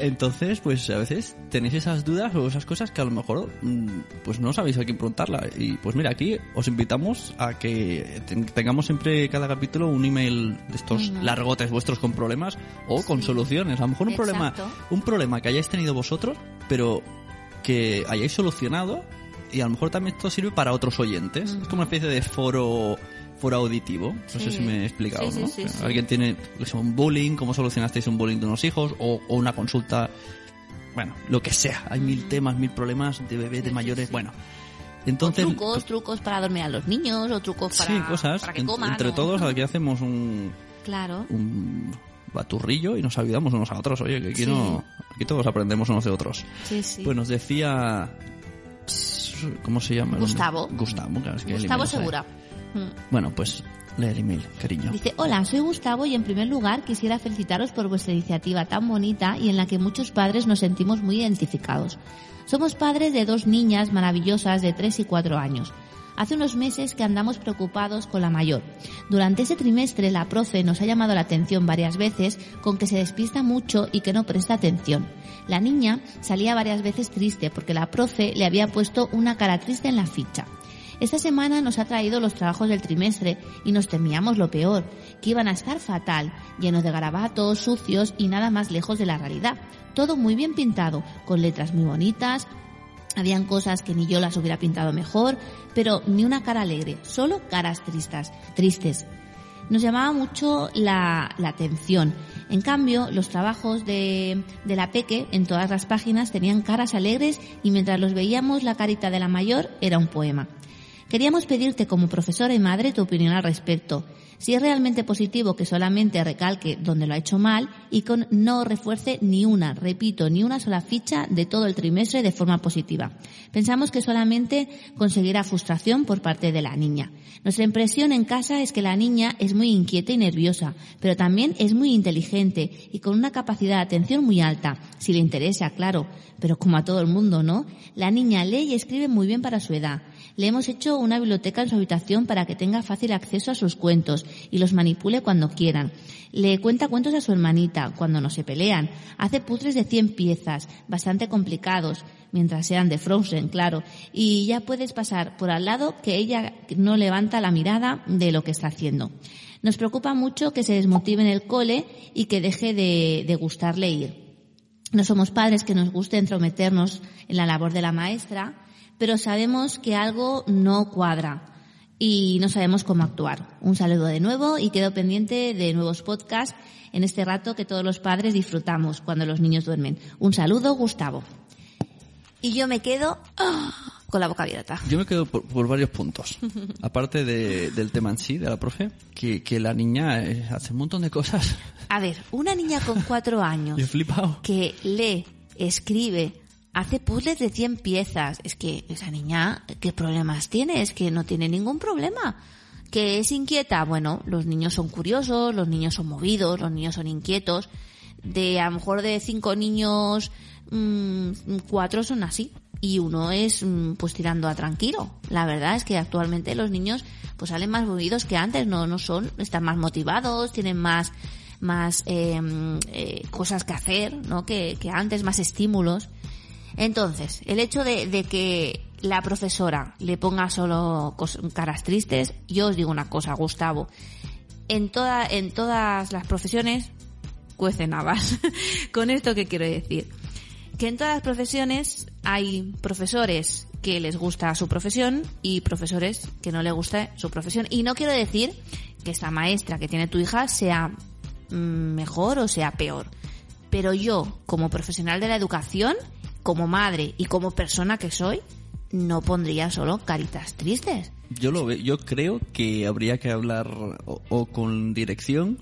Speaker 1: Entonces, pues a veces tenéis esas dudas o esas cosas que a lo mejor mm, pues no sabéis a quién preguntarla. Y pues mira, aquí os invitamos a que ten- tengamos siempre cada capítulo un email de estos largotes vuestros con problemas o con
Speaker 2: Sí.
Speaker 1: soluciones. A lo mejor un problema,
Speaker 2: Exacto.
Speaker 1: un problema que hayáis tenido vosotros, pero que hayáis solucionado y a lo mejor también esto sirve para otros oyentes. Es como una especie de foro foro auditivo. No sé si me he explicado,
Speaker 2: Sí,
Speaker 1: ¿no?
Speaker 2: sí.
Speaker 1: Alguien tiene un bullying, cómo solucionasteis un bullying de unos hijos o, o una consulta, bueno, lo que sea. Hay mil temas, mil problemas de bebés, de mayores, bueno.
Speaker 2: O
Speaker 1: Entonces,
Speaker 2: trucos, trucos para dormir a los niños, o trucos para,
Speaker 1: sí, cosas.
Speaker 2: para que coman.
Speaker 1: entre
Speaker 2: o-
Speaker 1: todos aquí hacemos un,
Speaker 2: Claro.
Speaker 1: un baturrillo y nos ayudamos unos a otros. Oye, que aquí
Speaker 2: Sí.
Speaker 1: no, aquí todos aprendemos unos de otros.
Speaker 2: Sí, sí.
Speaker 1: Pues nos decía, ¿cómo se llama?
Speaker 2: Gustavo.
Speaker 1: Gustavo, claro, es que
Speaker 2: Gustavo. Segura. Mm.
Speaker 1: Bueno, pues lee el email, cariño.
Speaker 2: Dice, hola, soy Gustavo y en primer lugar quisiera felicitaros por vuestra iniciativa tan bonita y en la que muchos padres nos sentimos muy identificados. Somos padres de dos niñas maravillosas de 3 y 4 años. Hace unos meses que andamos preocupados con la mayor. Durante ese trimestre la profe nos ha llamado la atención varias veces con que se despista mucho y que no presta atención. La niña salía varias veces triste porque la profe le había puesto una cara triste en la ficha. Esta semana nos ha traído los trabajos del trimestre y nos temíamos lo peor, que iban a estar fatal, llenos de garabatos, sucios y nada más lejos de la realidad. Todo muy bien pintado, con letras muy bonitas, habían cosas que ni yo las hubiera pintado mejor, pero ni una cara alegre, solo caras tristes, tristes. Nos llamaba mucho la, la atención. En cambio, los trabajos de, de la Peque en todas las páginas tenían caras alegres y mientras los veíamos la carita de la mayor era un poema. Queríamos pedirte como profesora y madre tu opinión al respecto. Si es realmente positivo que solamente recalque donde lo ha hecho mal y con no refuerce ni una, repito, ni una sola ficha de todo el trimestre de forma positiva. Pensamos que solamente conseguirá frustración por parte de la niña. Nuestra impresión en casa es que la niña es muy inquieta y nerviosa, pero también es muy inteligente y con una capacidad de atención muy alta, si le interesa, claro, pero como a todo el mundo, ¿no? La niña lee y escribe muy bien para su edad. Le hemos hecho una biblioteca en su habitación para que tenga fácil acceso a sus cuentos y los manipule cuando quieran. Le cuenta cuentos a su hermanita cuando no se pelean. Hace puzzles de 100 piezas, bastante complicados, mientras sean de Frozen, claro. Y ya puedes pasar por al lado que ella no levanta la mirada de lo que está haciendo. Nos preocupa mucho que se desmotive en el cole y que deje de, de gustarle ir. No somos padres que nos guste entrometernos en la labor de la maestra, pero sabemos que algo no cuadra y no sabemos cómo actuar. Un saludo de nuevo y quedo pendiente de nuevos podcasts en este rato que todos los padres disfrutamos cuando los niños duermen. Un saludo, Gustavo. Y yo me quedo ¡ah! Con la boca abierta.
Speaker 1: Yo me quedo por, por varios puntos. Aparte de- del tema en sí, de la profe, que, que la niña eh, hace un montón de cosas.
Speaker 2: A ver, una niña con cuatro años
Speaker 1: Yo he flipado.
Speaker 2: que lee, escribe, hace puzzles de 100 piezas. Es que esa niña, ¿qué problemas tiene? Es que no tiene ningún problema. Que es inquieta, bueno, los niños son curiosos, los niños son movidos, los niños son inquietos. De a lo mejor de cinco niños, mm, cuatro son así. Y uno es mm, pues tirando a tranquilo. La verdad es que actualmente los niños pues salen más movidos que antes, no, no son, están más motivados, tienen más, más eh, eh, cosas que hacer, ¿no? Que, que antes, más estímulos. Entonces, el hecho de, de que la profesora le ponga solo caras tristes, yo os digo una cosa, Gustavo. En, toda, en todas las profesiones cuecen habas. Con esto que quiero decir. Que en todas las profesiones hay profesores que les gusta su profesión y profesores que no les gusta su profesión. Y no quiero decir que esta maestra que tiene tu hija sea mm, mejor o sea peor. Pero yo, como profesional de la educación, como madre y como persona que soy, no pondría solo caritas tristes.
Speaker 1: Yo lo ve- yo creo que habría que hablar o con dirección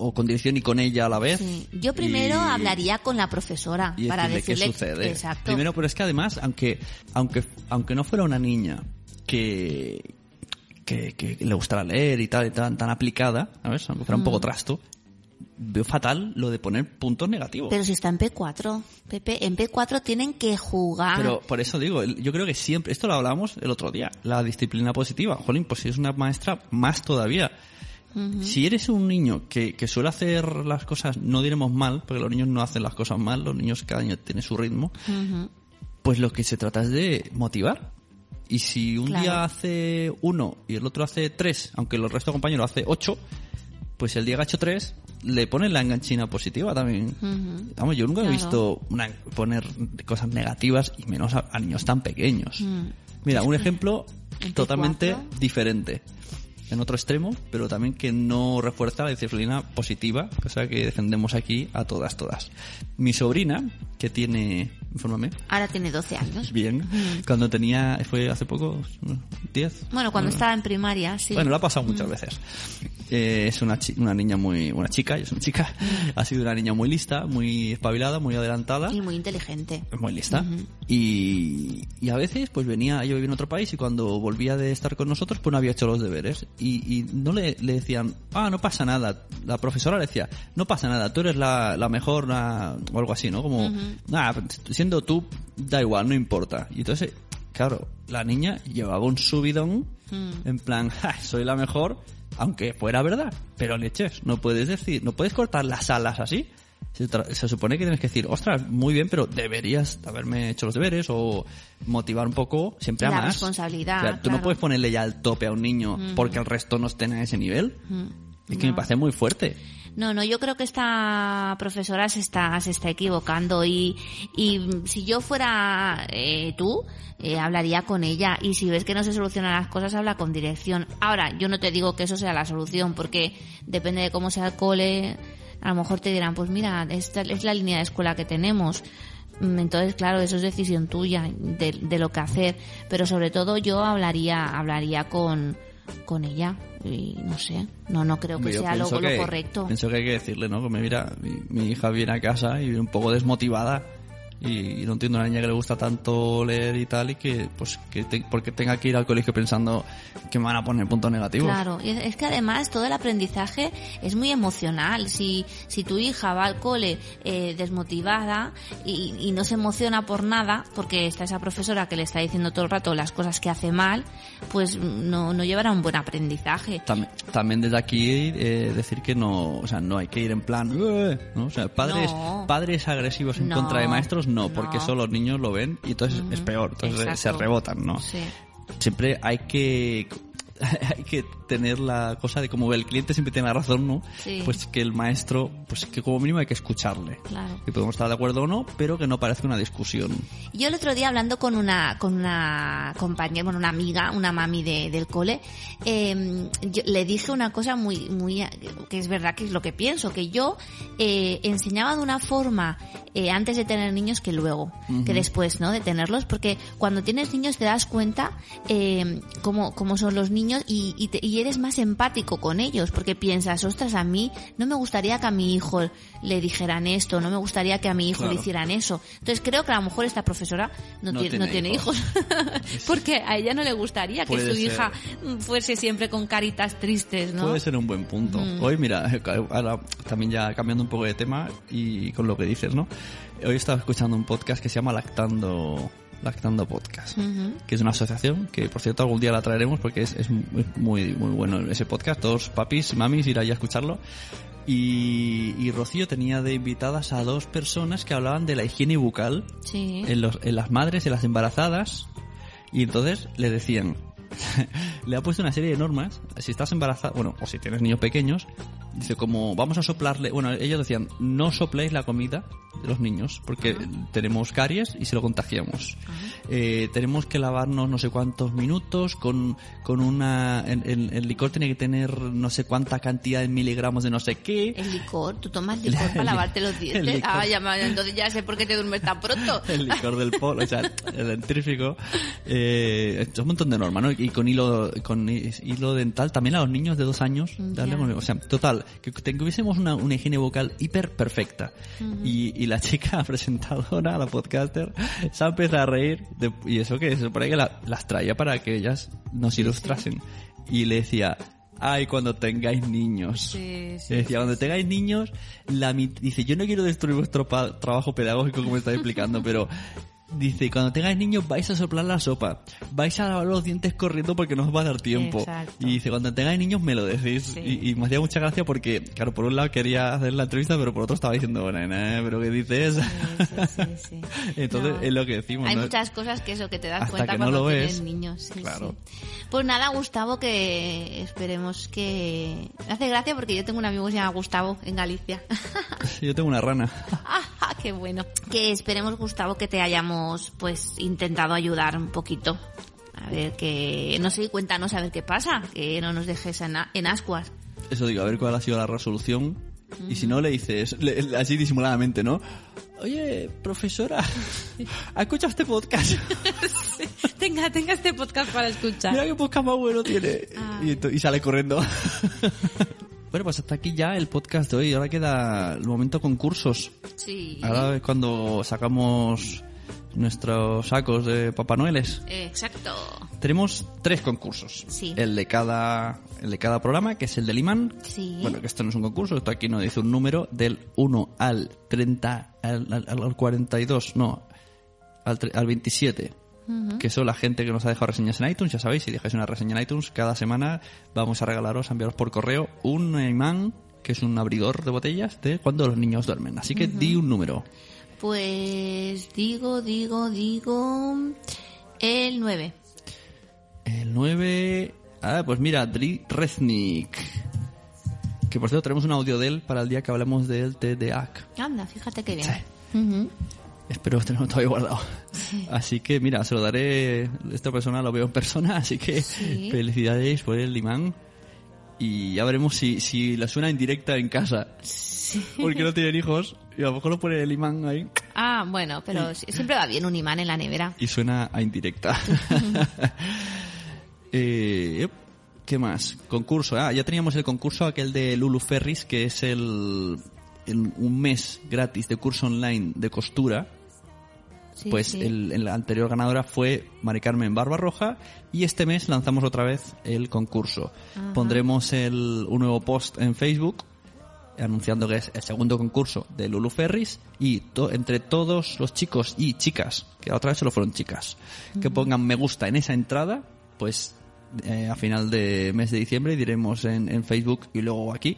Speaker 1: o con dirección y con ella a la vez.
Speaker 2: Sí. Yo primero
Speaker 1: Y-
Speaker 2: hablaría con la profesora
Speaker 1: y
Speaker 2: para
Speaker 1: decirle
Speaker 2: decirle
Speaker 1: qué sucede.
Speaker 2: Exacto.
Speaker 1: Primero, pero es que además, aunque, aunque, aunque no fuera una niña que, que, que le gustara leer y tal, y tan, tan aplicada, ¿sabes? Aunque fuera un
Speaker 2: Mm.
Speaker 1: poco trasto, veo fatal lo de poner puntos negativos.
Speaker 2: Pero si está en P4, Pepe, en P4 tienen que jugar.
Speaker 1: Pero por eso digo, yo creo que siempre, esto lo hablamos el otro día, la disciplina positiva. Jolín, pues si es una maestra, más todavía. Si eres un niño que, que suele hacer las cosas, no diremos mal, porque los niños no hacen las cosas mal, los niños cada año tienen su ritmo, pues lo que se trata es de motivar. Y si un
Speaker 2: Claro.
Speaker 1: día hace uno y el otro hace tres, aunque el resto de compañeros hace ocho, pues el día que ha hecho tres, le ponen la enganchina positiva también. Vamos, yo nunca he visto una- poner cosas negativas y menos a, a niños tan pequeños.
Speaker 2: Mm.
Speaker 1: Mira, un ejemplo
Speaker 2: en
Speaker 1: totalmente
Speaker 2: P4.
Speaker 1: diferente. En otro extremo, pero también que no refuerza la disciplina positiva, cosa que defendemos aquí a todas, todas. Mi sobrina, que tiene, infórmame,
Speaker 2: Ahora tiene 12 años.
Speaker 1: bien, cuando tenía, fue hace poco, 10.
Speaker 2: Bueno, cuando estaba en primaria, sí.
Speaker 1: Bueno, lo ha pasado muchas veces. Eh, es una, una niña muy, una chica, es una chica, ha sido una niña muy lista, muy espabilada, muy adelantada.
Speaker 2: Y muy inteligente.
Speaker 1: Muy lista. y, y a veces, pues venía, yo vivía en otro país y cuando volvía de estar con nosotros, pues no había hecho los deberes. Y, y no le, le decían, ah, no pasa nada. La profesora le decía, no pasa nada, tú eres la, la mejor, la- o algo así, ¿no? Como, nada, siendo tú, da igual, no importa. Y entonces, claro, la niña llevaba un subidón, en plan, "Ja, soy la mejor, aunque fuera verdad. Pero leches, no puedes decir, no puedes cortar las alas así. Se, supone que tienes que decir, ostras, muy bien, pero deberías haberme hecho los deberes o motivar un poco siempre a
Speaker 2: La
Speaker 1: más.
Speaker 2: responsabilidad,
Speaker 1: O sea, tú no puedes ponerle ya al tope a un niño porque el resto no estén a ese nivel. Es que me parece muy fuerte.
Speaker 2: No, no, yo creo que esta profesora se está, se está equivocando y, y si yo fuera eh, tú, eh, hablaría con ella y si ves que no se solucionan las cosas, habla con dirección. Ahora, yo no te digo que eso sea la solución porque depende de cómo sea el cole, a lo mejor te dirán, pues mira, esta es la línea de escuela que tenemos. Mm, Entonces, claro, eso es decisión tuya de, de lo que hacer, pero sobre todo yo hablaría, hablaría con, con ella y no sé, no, no creo que
Speaker 1: Yo
Speaker 2: sea lo,
Speaker 1: que-
Speaker 2: correcto.
Speaker 1: Pienso que hay que decirle, ¿no? Como mira, mi, mi hija viene a casa y un poco desmotivada y, y no entiendo a una niña que le gusta tanto leer y tal y que, pues, que te- porque tenga que ir al colegio pensando que me van a poner puntos negativos.
Speaker 2: Claro, y es que además todo el aprendizaje es muy emocional. Si, si tu hija va al cole eh, desmotivada y, y no se emociona por nada, porque está esa profesora que le está diciendo todo el rato las cosas que hace mal, pues no, no llevará un buen aprendizaje.
Speaker 1: También, también desde aquí eh, decir que no, o sea, no hay que ir en plan, ¿no? O sea, padres,
Speaker 2: No.
Speaker 1: padres agresivos en
Speaker 2: No,
Speaker 1: contra de maestros, no,
Speaker 2: no.
Speaker 1: porque eso los niños lo ven y entonces es peor, entonces
Speaker 2: Exacto.
Speaker 1: se rebotan, ¿no?
Speaker 2: Sí.
Speaker 1: Siempre hay que que tener la cosa de como el cliente siempre tiene la razón, ¿no?
Speaker 2: Sí.
Speaker 1: Pues que el maestro, pues que como mínimo hay que escucharle.
Speaker 2: Claro.
Speaker 1: Que podemos estar de acuerdo o no, pero que no parezca una discusión.
Speaker 2: Yo el otro día hablando con una con una compañera, bueno, una amiga, una mami de- del cole, eh, yo le dije una cosa muy muy que es verdad que es lo que pienso, que yo eh, enseñaba de una forma eh, antes de tener niños que luego, que después, ¿no? De tenerlos, porque cuando tienes niños te das cuenta eh, cómo, cómo son los niños y, y, te- y eres más empático con ellos, porque piensas, ostras, a mí no me gustaría que a mi hijo le dijeran esto, no me gustaría que a mi hijo
Speaker 1: Claro.
Speaker 2: le hicieran eso. Entonces creo que a lo mejor esta profesora no,
Speaker 1: No
Speaker 2: tiene,
Speaker 1: tiene
Speaker 2: no tiene
Speaker 1: hijos.
Speaker 2: hijos, porque a ella no le gustaría que
Speaker 1: Puede
Speaker 2: su
Speaker 1: ser.
Speaker 2: hija fuese siempre con caritas tristes, ¿no?
Speaker 1: Puede ser un buen punto. Hoy, mira, ahora también ya cambiando un poco de tema y con lo que dices, ¿no? Hoy estaba escuchando un podcast que se llama Lactando, Lactando Podcast,
Speaker 2: Ujú.
Speaker 1: que es una asociación que, por cierto, algún día la traeremos porque es, es muy, muy bueno ese podcast. Todos papis, mamis, ir ahí a escucharlo. Y, y Rocío tenía de invitadas a dos personas que hablaban de la higiene bucal
Speaker 2: Sí.
Speaker 1: en, los, en las madres, en las embarazadas, y entonces le decían, le ha puesto una serie de normas, si estás embarazada, bueno, o si tienes niños pequeños, dice como vamos a soplarle, bueno, ellos decían, no sopléis la comida de los niños, porque tenemos caries y se lo contagiamos. Eh, tenemos que lavarnos no sé cuántos minutos con, con una, el, el- el licor tiene que tener no sé cuánta cantidad de miligramos de no sé qué.
Speaker 2: El licor, tú tomas licor
Speaker 1: El
Speaker 2: para lavarte los dientes. Ah, ya, entonces ya sé por qué te duermes tan pronto.
Speaker 1: el licor del polo, o sea, el dentífrico, eh, es un montón de normas, ¿no? Y con hilo, con hi- hilo dental también a los niños de dos años, darle
Speaker 2: Ya.
Speaker 1: con- o sea, total, que tuviésemos una, una higiene vocal hiper perfecta. y, y la chica presentadora, la podcaster, se ha empezado a reír, de- y eso que se supone que la- las traía para que ellas nos ilustrasen. Y le decía, ay, cuando tengáis niños.
Speaker 2: Sí,
Speaker 1: decía, cuando tengáis niños, la dice, yo no quiero destruir vuestro trabajo pedagógico como estáis explicando, pero dice, cuando tengáis niños vais a soplar la sopa, vais a lavar los dientes corriendo porque no os va a dar tiempo.
Speaker 2: Exacto.
Speaker 1: Y dice, cuando tengáis niños me lo decís.
Speaker 2: Sí.
Speaker 1: Y, y me hacía mucha gracia porque, claro, por un lado quería hacer la entrevista, pero por otro estaba diciendo, nena, pero ¿qué dices?
Speaker 2: Sí, sí.
Speaker 1: Entonces
Speaker 2: No.
Speaker 1: es lo que decimos.
Speaker 2: Hay
Speaker 1: ¿no?
Speaker 2: muchas cosas que eso que te das
Speaker 1: Hasta
Speaker 2: cuenta
Speaker 1: que no
Speaker 2: cuando
Speaker 1: lo
Speaker 2: tienes
Speaker 1: ves,
Speaker 2: niños.
Speaker 1: claro.
Speaker 2: Pues nada, Gustavo, que esperemos que... Me hace gracia porque yo tengo un amigo que se llama Gustavo en Galicia.
Speaker 1: Yo tengo una rana.
Speaker 2: Ah, ¡Qué bueno! Que esperemos, Gustavo, que te hayamos pues intentado ayudar un poquito. A ver que... No sé, cuéntanos a ver qué pasa. Que no nos dejes en, a- en ascuas.
Speaker 1: Eso digo, a ver cuál ha sido la resolución. Y si no, le dices, le- le- así disimuladamente, ¿no? Oye, profesora, ¿ha escuchado este podcast?
Speaker 2: tenga, tenga este podcast para escuchar.
Speaker 1: Mira qué podcast más bueno tiene. Y, to- y sale corriendo. bueno, pues hasta aquí ya el podcast de hoy. Ahora queda el momento concursos.
Speaker 2: Sí.
Speaker 1: Ahora es cuando sacamos nuestros sacos de Papá Noeles.
Speaker 2: Exacto.
Speaker 1: Tenemos tres concursos.
Speaker 2: Sí.
Speaker 1: El de cada, el de cada programa, que es el del imán.
Speaker 2: Sí.
Speaker 1: Bueno, que esto no es un concurso, esto aquí nos dice un número del 1 al 30, al, al- al 42, no, al, al 27. Que son la gente que nos ha dejado reseñas en iTunes, ya sabéis, si dejáis una reseña en iTunes, cada semana vamos a regalaros, a enviaros por correo un imán, que es un abridor de botellas, de cuando los niños duermen. Así que di un número.
Speaker 2: Pues digo, digo, digo... El 9.
Speaker 1: El 9... Ah, pues mira, Dri Reznik. Que por cierto tenemos un audio de él para el día que hablemos del TDAC.
Speaker 2: Anda, fíjate qué bien.
Speaker 1: Sí.
Speaker 2: Ujú.
Speaker 1: Espero tenerlo todavía guardado. Así que mira, se lo daré. Esta persona lo veo en persona, así que
Speaker 2: Sí.
Speaker 1: felicidades por el imán. Y ya veremos si, si la suena en directa en casa. Porque no tienen hijos. Y a lo mejor lo pone el imán ahí
Speaker 2: Ah, bueno, pero si- siempre va bien un imán en la nevera.
Speaker 1: y suena a indirecta. eh. ¿Qué más? Concurso. Ah, ya teníamos el concurso aquel de Lulu Ferris, que es el, el- un mes gratis de curso online de costura.
Speaker 2: Sí,
Speaker 1: pues
Speaker 2: sí.
Speaker 1: El, el anterior ganadora fue Mari Carmen Barbarroja y este mes lanzamos otra vez el concurso. Pondremos el, un nuevo post en Facebook anunciando que es el segundo concurso de Lulu Ferris y to- entre todos los chicos y chicas, que la otra vez solo fueron chicas, que pongan me gusta en esa entrada, pues eh, a final de mes de diciembre diremos en, en Facebook y luego aquí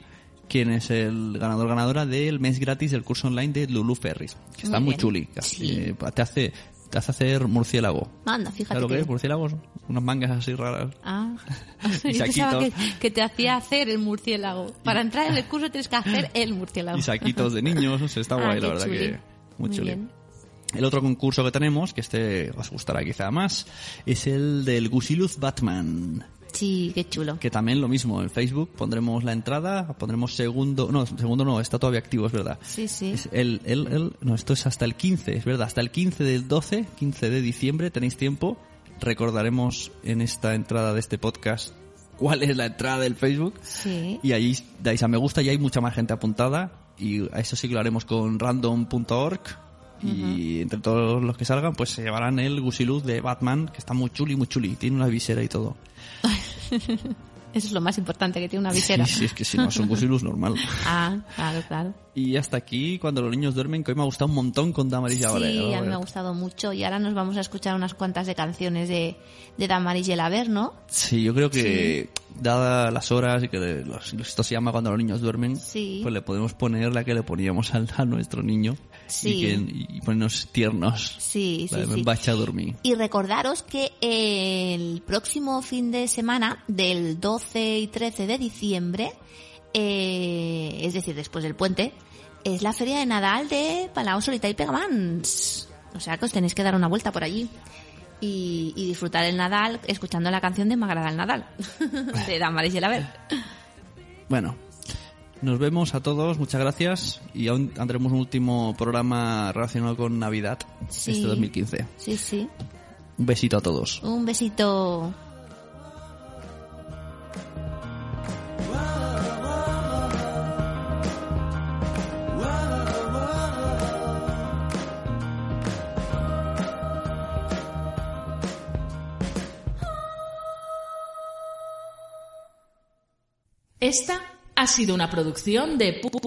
Speaker 1: quién es el ganador ganadora del mes gratis del curso online de Lulu Ferris, que está
Speaker 2: Muy
Speaker 1: muy chuli,
Speaker 2: Sí.
Speaker 1: eh, te hace te hace hacer murciélago.
Speaker 2: Anda, fíjate.
Speaker 1: ¿Sabes lo que
Speaker 2: que-
Speaker 1: es murciélagos? Unas mangas así raras.
Speaker 2: Ah,
Speaker 1: Y
Speaker 2: que, te hacía hacer el murciélago. Para entrar en el curso tienes que hacer el murciélago.
Speaker 1: Y saquitos de niños, no sé, está
Speaker 2: Ah,
Speaker 1: guay, la
Speaker 2: qué
Speaker 1: verdad
Speaker 2: chuli.
Speaker 1: que muy,
Speaker 2: Muy
Speaker 1: chuli.
Speaker 2: bien.
Speaker 1: El otro concurso que tenemos, que este os gustará quizá más, es el del Gusiluz Batman.
Speaker 2: Sí, qué chulo.
Speaker 1: Que también lo mismo, en Facebook pondremos la entrada, pondremos segundo, no, segundo no, está todavía activo, es verdad.
Speaker 2: Sí, sí.
Speaker 1: Es el, el, el- no, esto es hasta el 15, es verdad, hasta el 15 del 12, 15 de diciembre, tenéis tiempo. Recordaremos en esta entrada de este podcast cuál es la entrada del Facebook.
Speaker 2: Sí.
Speaker 1: Y ahí dais a me gusta y hay mucha más gente apuntada. Y a eso sí que lo haremos con random.org. Y entre todos los que salgan, pues se llevarán el Gusiluz de Batman, que está muy chuli, muy chuli. Tiene una visera y todo.
Speaker 2: 哼哼哼 Eso es lo más importante, que tiene una visera.
Speaker 1: Sí, sí, es que si no es un Gusiluz normal.
Speaker 2: Ah, claro, claro.
Speaker 1: Y hasta aquí, cuando los niños duermen, que hoy me ha gustado un montón con Damaris y
Speaker 2: Sí,
Speaker 1: Aurelio.
Speaker 2: a mí me ha gustado mucho. Y ahora nos vamos a escuchar unas cuantas de canciones de, de Damaris y el Haber, ¿no?
Speaker 1: Sí, yo creo que, dadas las horas y que los- esto se llama cuando los niños duermen,
Speaker 2: Sí.
Speaker 1: pues le podemos poner la que le poníamos al- a, nuestro niño.
Speaker 2: Sí.
Speaker 1: Y, que, y ponernos tiernos.
Speaker 2: Sí, sí, sí.
Speaker 1: vaig a dormir.
Speaker 2: Y recordaros que el próximo fin de semana, del 12 y 13 de diciembre, eh, es decir, después del puente, es la feria de Nadal de Palau Solita y Pegamans. O sea que os tenéis que dar una vuelta por allí. Y, y disfrutar el Nadal escuchando la canción de M'agrada el Nadal, de Damaris y Ver.
Speaker 1: Bueno, nos vemos a todos, muchas gracias. Y aún tendremos un último programa relacionado con Navidad
Speaker 2: Sí.
Speaker 1: este 2015.
Speaker 2: Sí, sí.
Speaker 1: Un besito a todos.
Speaker 2: Un besito.
Speaker 5: Esta ha sido una producción de pu-